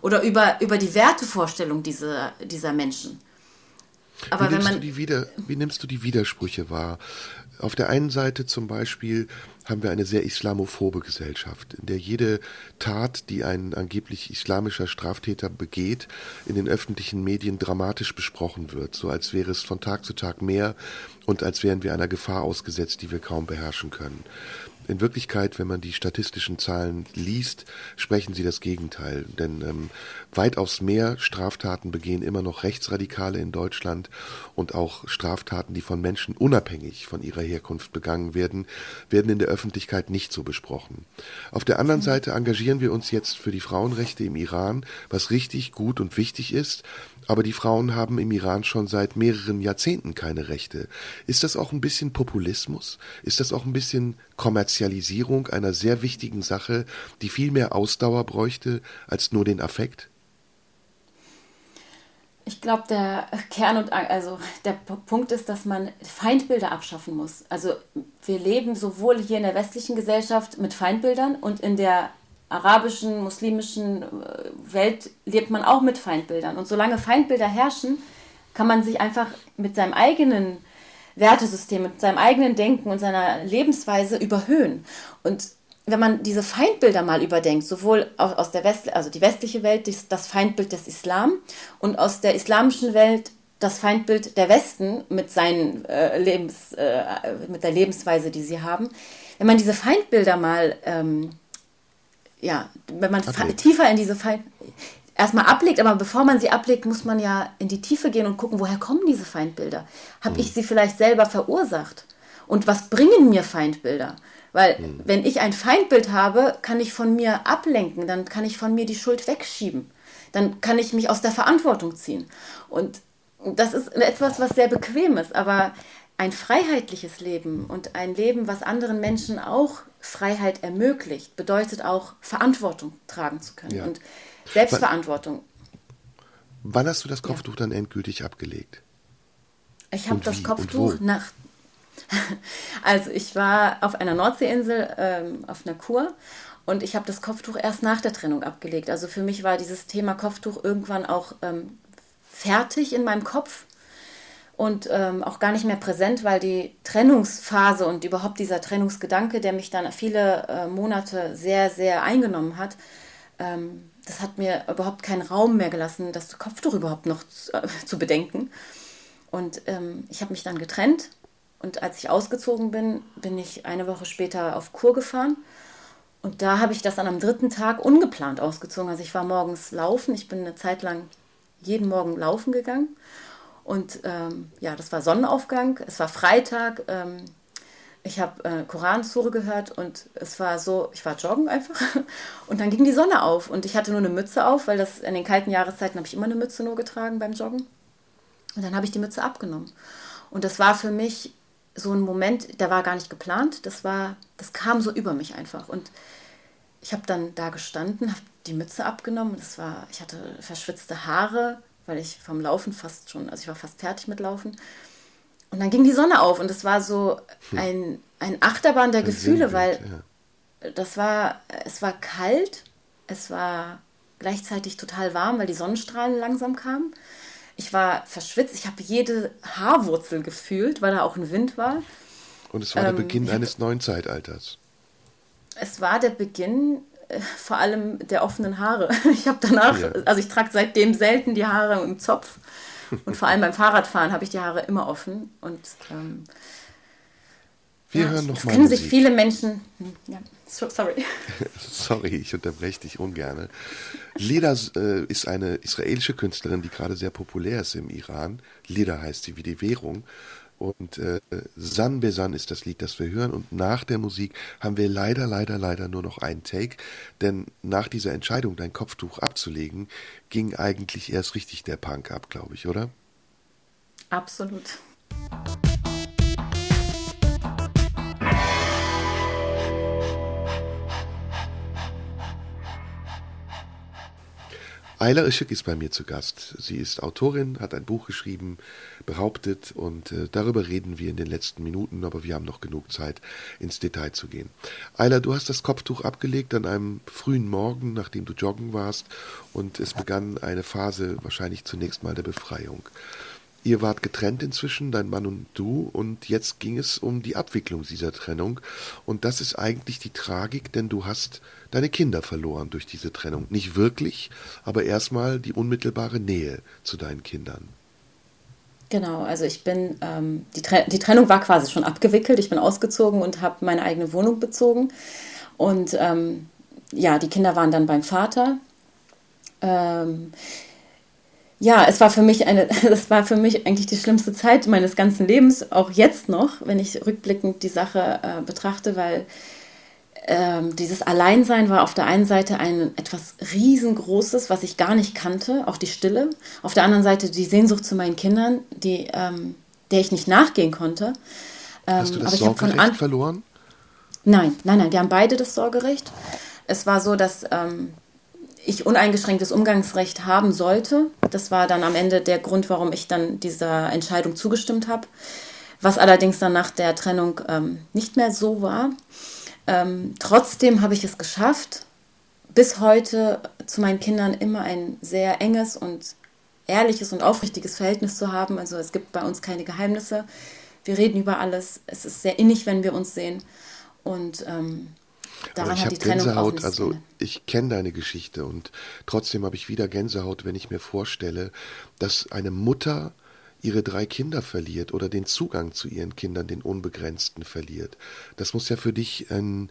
oder über, über die Wertevorstellung dieser, dieser Menschen. Aber wie, nimmst wenn man, du die Wider, wie nimmst du die Widersprüche wahr? Auf der einen Seite zum Beispiel haben wir eine sehr islamophobe Gesellschaft, in der jede Tat, die ein angeblich islamischer Straftäter begeht, in den öffentlichen Medien dramatisch besprochen wird, so als wäre es von Tag zu Tag mehr und als wären wir einer Gefahr ausgesetzt, die wir kaum beherrschen können. In Wirklichkeit, wenn man die statistischen Zahlen liest, sprechen sie das Gegenteil. Denn ähm, weitaus mehr Straftaten begehen immer noch Rechtsradikale in Deutschland und auch Straftaten, die von Menschen unabhängig von ihrer Herkunft begangen werden, werden in der Öffentlichkeit nicht so besprochen. Auf der anderen Seite engagieren wir uns jetzt für die Frauenrechte im Iran, was richtig gut und wichtig ist, aber die Frauen haben im Iran schon seit mehreren Jahrzehnten keine Rechte. Ist das auch ein bisschen Populismus? Ist das auch ein bisschen Kommerzialisierung einer sehr wichtigen Sache, die viel mehr Ausdauer bräuchte als nur den Affekt? Ich glaube, der Kern und also der Punkt ist, dass man Feindbilder abschaffen muss. Also wir leben sowohl hier in der westlichen Gesellschaft mit Feindbildern und in der arabischen, muslimischen äh, Welt lebt man auch mit Feindbildern. Und solange Feindbilder herrschen, kann man sich einfach mit seinem eigenen Wertesystem, mit seinem eigenen Denken und seiner Lebensweise überhöhen. Und wenn man diese Feindbilder mal überdenkt, sowohl aus der West, also die westliche Welt, das Feindbild des Islam und aus der islamischen Welt das Feindbild der Westen mit seinen äh, Lebens, äh, mit der Lebensweise, die sie haben. Wenn man diese Feindbilder mal ähm, ja, wenn man ablegt. tiefer in diese Feind erstmal ablegt, aber bevor man sie ablegt, muss man ja in die Tiefe gehen und gucken, woher kommen diese Feindbilder? Habe mhm. ich sie vielleicht selber verursacht? Und was bringen mir Feindbilder? Weil mhm. wenn ich ein Feindbild habe, kann ich von mir ablenken, dann kann ich von mir die Schuld wegschieben. Dann kann ich mich aus der Verantwortung ziehen. Und das ist etwas, was sehr bequem ist, aber ein freiheitliches Leben und ein Leben, was anderen Menschen auch Freiheit ermöglicht, bedeutet auch Verantwortung tragen zu können ja. und Selbstverantwortung. Wann hast du das Kopftuch ja. dann endgültig abgelegt? Ich habe das Kopftuch nach. Also ich war auf einer Nordseeinsel ähm, auf einer Kur und ich habe das Kopftuch erst nach der Trennung abgelegt. Also für mich war dieses Thema Kopftuch irgendwann auch ähm, fertig in meinem Kopf und ähm, auch gar nicht mehr präsent, weil die Trennungsphase und überhaupt dieser Trennungsgedanke, der mich dann viele äh, Monate sehr, sehr eingenommen hat, ähm, das hat mir überhaupt keinen Raum mehr gelassen, das Kopftuch überhaupt noch zu, äh, zu bedenken. Und ähm, ich habe mich dann getrennt und als ich ausgezogen bin, bin ich eine Woche später auf Kur gefahren. Und da habe ich das dann am dritten Tag ungeplant ausgezogen. Also ich war morgens laufen, ich bin eine Zeit lang jeden Morgen laufen gegangen. Und ähm, ja, das war Sonnenaufgang, es war Freitag. Ähm, ich habe äh, Koransure gehört und es war so, ich war joggen einfach und dann ging die Sonne auf und ich hatte nur eine Mütze auf, weil das in den kalten Jahreszeiten habe ich immer eine Mütze nur getragen beim Joggen. Und dann habe ich die Mütze abgenommen. Und das war für mich so ein Moment, der war gar nicht geplant, das war, das kam so über mich einfach. Und ich habe dann da gestanden, habe die Mütze abgenommen. Das war, ich hatte verschwitzte Haare, weil ich vom Laufen fast schon, also ich war fast fertig mit Laufen. Und dann ging die Sonne auf und es war so hm. ein, ein Achterbahn der ein Gefühle, Sinnbild, weil ja. das war, es war kalt, es war gleichzeitig total warm, weil die Sonnenstrahlen langsam kamen. Ich war verschwitzt, ich habe jede Haarwurzel gefühlt, weil da auch ein Wind war. Und es war ähm, der Beginn eines neuen Zeitalters. Es war der Beginn äh, vor allem der offenen Haare. Ich habe danach, ja. also ich trage seitdem selten die Haare im Zopf. Und vor allem beim Fahrradfahren habe ich die Haare immer offen. Und ähm, wir ja, hören noch das mal. Kennen sich viele Menschen. Hm, ja, sorry. sorry, ich unterbreche dich ungern. Leda äh, ist eine israelische Künstlerin, die gerade sehr populär ist im Iran. Leda heißt sie wie die Währung. Und äh, San Besan ist das Lied, das wir hören. Und nach der Musik haben wir leider, leider, leider nur noch einen Take. Denn nach dieser Entscheidung, dein Kopftuch abzulegen, ging eigentlich erst richtig der Punk ab, glaube ich, oder? Absolut. Ayla Işık ist bei mir zu Gast. Sie ist Autorin, hat ein Buch geschrieben, behauptet und äh, darüber reden wir in den letzten Minuten, aber wir haben noch genug Zeit, ins Detail zu gehen. Ayla, du hast das Kopftuch abgelegt an einem frühen Morgen, nachdem du joggen warst und es begann eine Phase wahrscheinlich zunächst mal der Befreiung. Ihr wart getrennt inzwischen, dein Mann und du, und jetzt ging es um die Abwicklung dieser Trennung. Und das ist eigentlich die Tragik, denn du hast deine Kinder verloren durch diese Trennung. Nicht wirklich, aber erstmal die unmittelbare Nähe zu deinen Kindern. Genau, also ich bin, ähm, die, die Trennung war quasi schon abgewickelt. Ich bin ausgezogen und habe meine eigene Wohnung bezogen. Und ähm, ja, die Kinder waren dann beim Vater. Ähm, ja, es war für mich eine, das war für mich eigentlich die schlimmste Zeit meines ganzen Lebens, auch jetzt noch, wenn ich rückblickend die Sache äh, betrachte, weil ähm, dieses Alleinsein war auf der einen Seite ein etwas riesengroßes, was ich gar nicht kannte, auch die Stille. Auf der anderen Seite die Sehnsucht zu meinen Kindern, die, ähm, der ich nicht nachgehen konnte. Ähm, Hast du das Sorgerecht verloren? Nein, nein, nein, wir haben beide das Sorgerecht. Es war so, dass ähm, ich uneingeschränktes Umgangsrecht haben sollte. Das war dann am Ende der Grund, warum ich dann dieser Entscheidung zugestimmt habe. Was allerdings dann nach der Trennung ähm, nicht mehr so war. Ähm, trotzdem habe ich es geschafft, bis heute zu meinen Kindern immer ein sehr enges und ehrliches und aufrichtiges Verhältnis zu haben. Also es gibt bei uns keine Geheimnisse. Wir reden über alles. Es ist sehr innig, wenn wir uns sehen. Und ähm, Daran ich habe Gänsehaut, also ich kenne deine Geschichte und trotzdem habe ich wieder Gänsehaut, wenn ich mir vorstelle, dass eine Mutter ihre drei Kinder verliert oder den Zugang zu ihren Kindern, den unbegrenzten, verliert. Das muss ja für dich ein,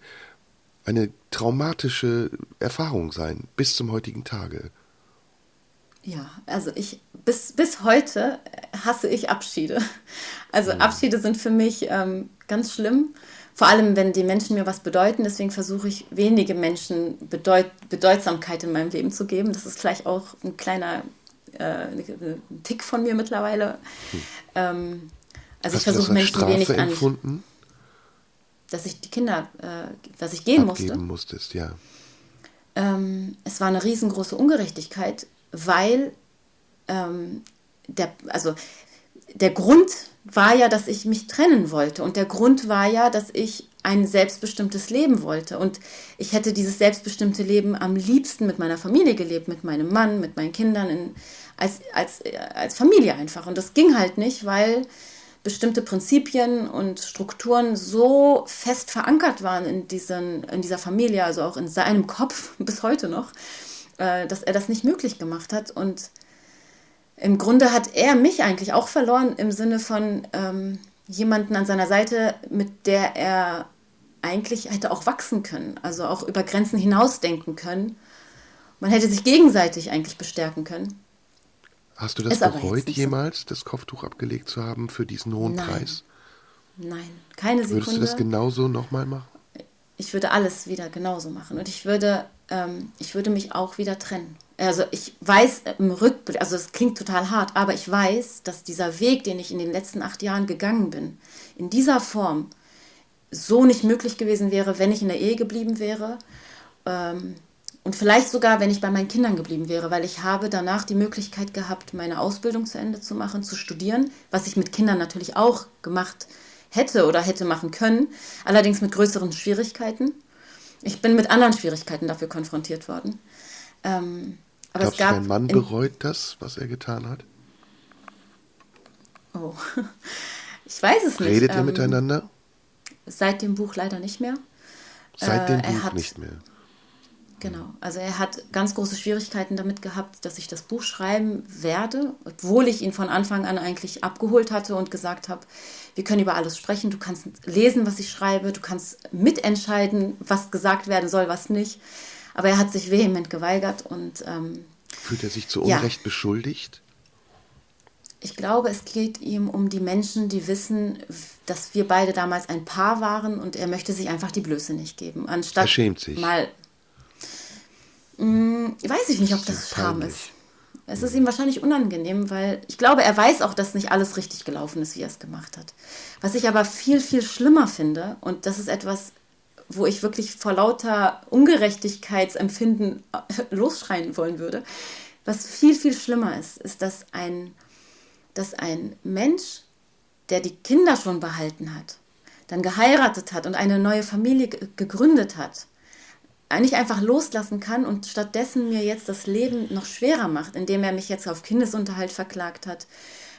eine traumatische Erfahrung sein, bis zum heutigen Tage. Ja, also ich bis, bis heute hasse ich Abschiede. Also mhm. Abschiede sind für mich ähm, ganz schlimm vor allem, wenn die Menschen mir was bedeuten. Deswegen versuche ich, wenige Menschen Bedeut Bedeutsamkeit in meinem Leben zu geben. Das ist vielleicht auch ein kleiner äh, ein Tick von mir mittlerweile. Hm. Ähm, also Hast ich versuche Menschen Strafe wenig empfunden? dass ich die Kinder, äh, dass ich gehen Abgeben musste. musstest, ja. Ähm, es war eine riesengroße Ungerechtigkeit, weil ähm, der, also der Grund war ja, dass ich mich trennen wollte. Und der Grund war ja, dass ich ein selbstbestimmtes Leben wollte. Und ich hätte dieses selbstbestimmte Leben am liebsten mit meiner Familie gelebt, mit meinem Mann, mit meinen Kindern, in, als, als, als Familie einfach. Und das ging halt nicht, weil bestimmte Prinzipien und Strukturen so fest verankert waren in, diesen, in dieser Familie, also auch in seinem Kopf bis heute noch, äh, dass er das nicht möglich gemacht hat. Und im Grunde hat er mich eigentlich auch verloren im Sinne von ähm, jemanden an seiner Seite, mit der er eigentlich hätte auch wachsen können, also auch über Grenzen hinausdenken können. Man hätte sich gegenseitig eigentlich bestärken können. Hast du das bereut, jemals so. das Kopftuch abgelegt zu haben für diesen hohen Nein. Preis? Nein, keine Sekunde. Würdest du das genauso nochmal machen? Ich würde alles wieder genauso machen und ich würde, ähm, ich würde mich auch wieder trennen. Also ich weiß im Rückblick, also es klingt total hart, aber ich weiß, dass dieser Weg, den ich in den letzten acht Jahren gegangen bin, in dieser Form so nicht möglich gewesen wäre, wenn ich in der Ehe geblieben wäre. Ähm, und vielleicht sogar, wenn ich bei meinen Kindern geblieben wäre, weil ich habe danach die Möglichkeit gehabt, meine Ausbildung zu Ende zu machen, zu studieren, was ich mit Kindern natürlich auch gemacht hätte oder hätte machen können, allerdings mit größeren Schwierigkeiten. Ich bin mit anderen Schwierigkeiten dafür konfrontiert worden. Ähm, aber Glaubst es gab du, dein Mann bereut das, was er getan hat? Oh, ich weiß es nicht. Redet ihr ähm, miteinander? Seit dem Buch leider nicht mehr. Seit dem äh, Buch hat, nicht mehr. Genau, also er hat ganz große Schwierigkeiten damit gehabt, dass ich das Buch schreiben werde, obwohl ich ihn von Anfang an eigentlich abgeholt hatte und gesagt habe, wir können über alles sprechen, du kannst lesen, was ich schreibe, du kannst mitentscheiden, was gesagt werden soll, was nicht. Aber er hat sich vehement geweigert und... Ähm, Fühlt er sich zu Unrecht ja. beschuldigt? Ich glaube, es geht ihm um die Menschen, die wissen, dass wir beide damals ein Paar waren und er möchte sich einfach die Blöße nicht geben. Anstatt er schämt sich. mal Hm, weiß ich nicht, ob das Scham ist. Es ist ihm wahrscheinlich unangenehm, weil ich glaube, er weiß auch, dass nicht alles richtig gelaufen ist, wie er es gemacht hat. Was ich aber viel, viel schlimmer finde, und das ist etwas, wo ich wirklich vor lauter Ungerechtigkeitsempfinden losschreien wollen würde, was viel, viel schlimmer ist, ist, dass ein, dass ein Mensch, der die Kinder schon behalten hat, dann geheiratet hat und eine neue Familie gegründet hat, eigentlich einfach loslassen kann und stattdessen mir jetzt das Leben noch schwerer macht, indem er mich jetzt auf Kindesunterhalt verklagt hat,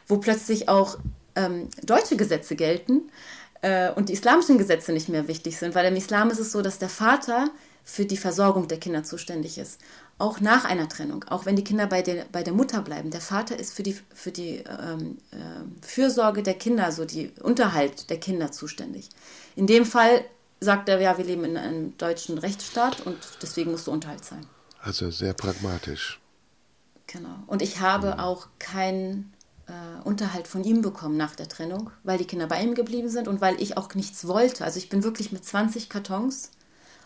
wo plötzlich auch ähm, deutsche Gesetze gelten äh, und die islamischen Gesetze nicht mehr wichtig sind, weil im Islam ist es so, dass der Vater für die Versorgung der Kinder zuständig ist. Auch nach einer Trennung, auch wenn die Kinder bei der, bei der Mutter bleiben. Der Vater ist für die, für die ähm, äh, Fürsorge der Kinder, also die Unterhalt der Kinder zuständig. In dem Fall sagt er, ja, wir leben in einem deutschen Rechtsstaat und deswegen musst du Unterhalt zahlen. Also sehr pragmatisch. Genau. Und ich habe mhm. auch keinen äh, Unterhalt von ihm bekommen nach der Trennung, weil die Kinder bei ihm geblieben sind und weil ich auch nichts wollte. Also ich bin wirklich mit 20 Kartons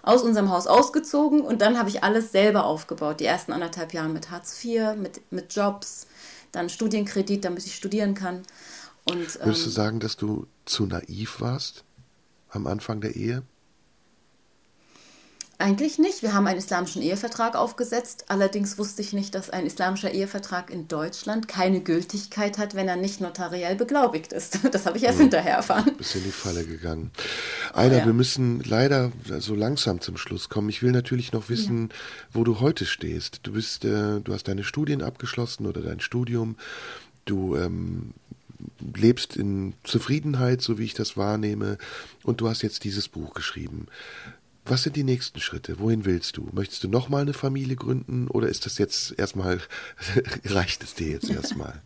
aus unserem Haus ausgezogen und dann habe ich alles selber aufgebaut. Die ersten anderthalb Jahre mit Hartz IV, mit, mit Jobs, dann Studienkredit, damit ich studieren kann. Und, ähm, Würdest du ähm, sagen, dass du zu naiv warst? am Anfang der Ehe? Eigentlich nicht. Wir haben einen islamischen Ehevertrag aufgesetzt. Allerdings wusste ich nicht, dass ein islamischer Ehevertrag in Deutschland keine Gültigkeit hat, wenn er nicht notariell beglaubigt ist. Das habe ich erst ja, hinterher erfahren. Bist in die Falle gegangen. Einer, ja. wir müssen leider so langsam zum Schluss kommen. Ich will natürlich noch wissen, ja. wo du heute stehst. Du bist, äh, du hast deine Studien abgeschlossen oder dein Studium. Du ähm, lebst in Zufriedenheit, so wie ich das wahrnehme, und du hast jetzt dieses Buch geschrieben. Was sind die nächsten Schritte? Wohin willst du? Möchtest du nochmal eine Familie gründen oder ist das jetzt erstmal, reicht es dir jetzt erstmal?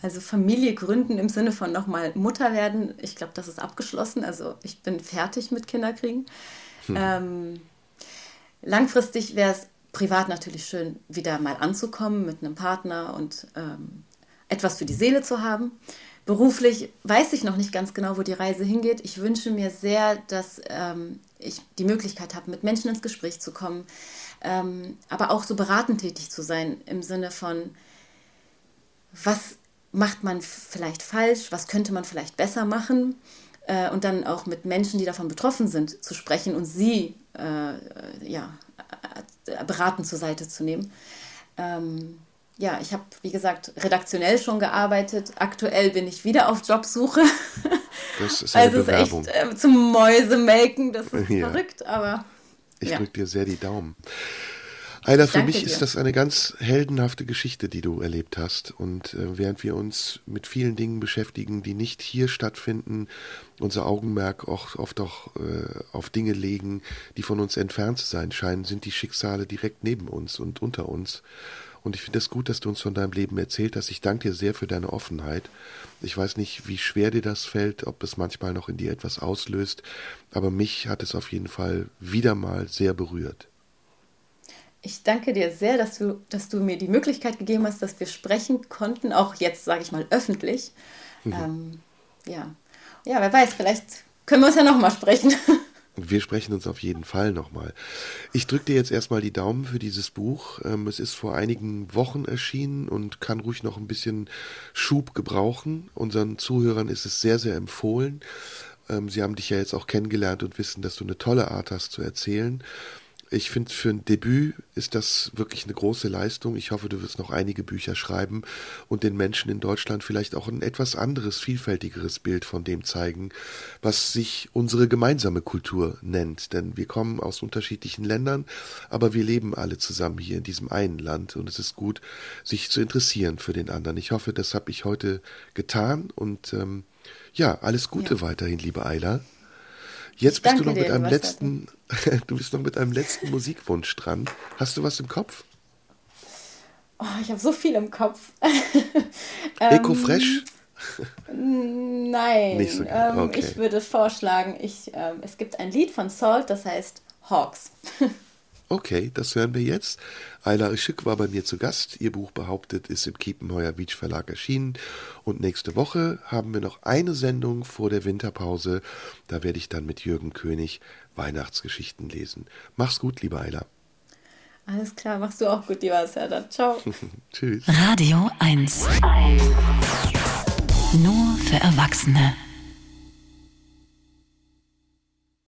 Also Familie gründen im Sinne von nochmal Mutter werden, ich glaube, das ist abgeschlossen. Also ich bin fertig mit Kinderkriegen. Hm. Ähm, langfristig wäre es privat natürlich schön, wieder mal anzukommen mit einem Partner und ähm, etwas für die Seele zu haben. Beruflich weiß ich noch nicht ganz genau, wo die Reise hingeht. Ich wünsche mir sehr, dass ähm, ich die Möglichkeit habe, mit Menschen ins Gespräch zu kommen, ähm, aber auch so beratend tätig zu sein im Sinne von, was macht man vielleicht falsch, was könnte man vielleicht besser machen, äh, und dann auch mit Menschen, die davon betroffen sind, zu sprechen und sie äh, ja, äh, beraten zur Seite zu nehmen. Ähm, ja, ich habe, wie gesagt, redaktionell schon gearbeitet. Aktuell bin ich wieder auf Jobsuche. Das ist eine also Bewerbung. ist echt äh, zum Mäusemelken, das ist ja. verrückt, aber. Ich ja. drücke dir sehr die Daumen. Ayla, für mich dir. ist das eine ganz heldenhafte Geschichte, die du erlebt hast. Und äh, während wir uns mit vielen Dingen beschäftigen, die nicht hier stattfinden, unser Augenmerk auch oft auch äh, auf Dinge legen, die von uns entfernt zu sein scheinen, sind die Schicksale direkt neben uns und unter uns. Und ich finde es gut, dass du uns von deinem Leben erzählt hast. Ich danke dir sehr für deine Offenheit. Ich weiß nicht, wie schwer dir das fällt, ob es manchmal noch in dir etwas auslöst, aber mich hat es auf jeden Fall wieder mal sehr berührt. Ich danke dir sehr, dass du, dass du mir die Möglichkeit gegeben hast, dass wir sprechen konnten, auch jetzt, sage ich mal, öffentlich. Mhm. Ähm, ja. ja, wer weiß, vielleicht können wir uns ja nochmal sprechen. Wir sprechen uns auf jeden Fall nochmal. Ich drücke dir jetzt erstmal die Daumen für dieses Buch. Ähm, es ist vor einigen Wochen erschienen und kann ruhig noch ein bisschen Schub gebrauchen. Unseren Zuhörern ist es sehr, sehr empfohlen. Ähm, sie haben dich ja jetzt auch kennengelernt und wissen, dass du eine tolle Art hast zu erzählen. Ich finde, für ein Debüt ist das wirklich eine große Leistung. Ich hoffe, du wirst noch einige Bücher schreiben und den Menschen in Deutschland vielleicht auch ein etwas anderes, vielfältigeres Bild von dem zeigen, was sich unsere gemeinsame Kultur nennt. Denn wir kommen aus unterschiedlichen Ländern, aber wir leben alle zusammen hier in diesem einen Land und es ist gut, sich zu interessieren für den anderen. Ich hoffe, das habe ich heute getan und ähm, ja, alles Gute ja. weiterhin, liebe Ayla. Jetzt bist du noch mit einem letzten, du bist noch mit einem letzten Musikwunsch dran. Hast du was im Kopf? Oh, ich habe so viel im Kopf. Eco Fresh? Nein. Nicht so ähm, okay. Ich würde vorschlagen, ich, ähm, es gibt ein Lied von Salt, das heißt Hawks. Okay, das hören wir jetzt. Ayla Işık war bei mir zu Gast. Ihr Buch behauptet ist im Kiepenheuer Beach Verlag erschienen. Und nächste Woche haben wir noch eine Sendung vor der Winterpause. Da werde ich dann mit Jürgen König Weihnachtsgeschichten lesen. Mach's gut, lieber Ayla. Alles klar, machst du auch gut, lieber Serdar. Ciao. Tschüss. Radio 1. Nur für Erwachsene.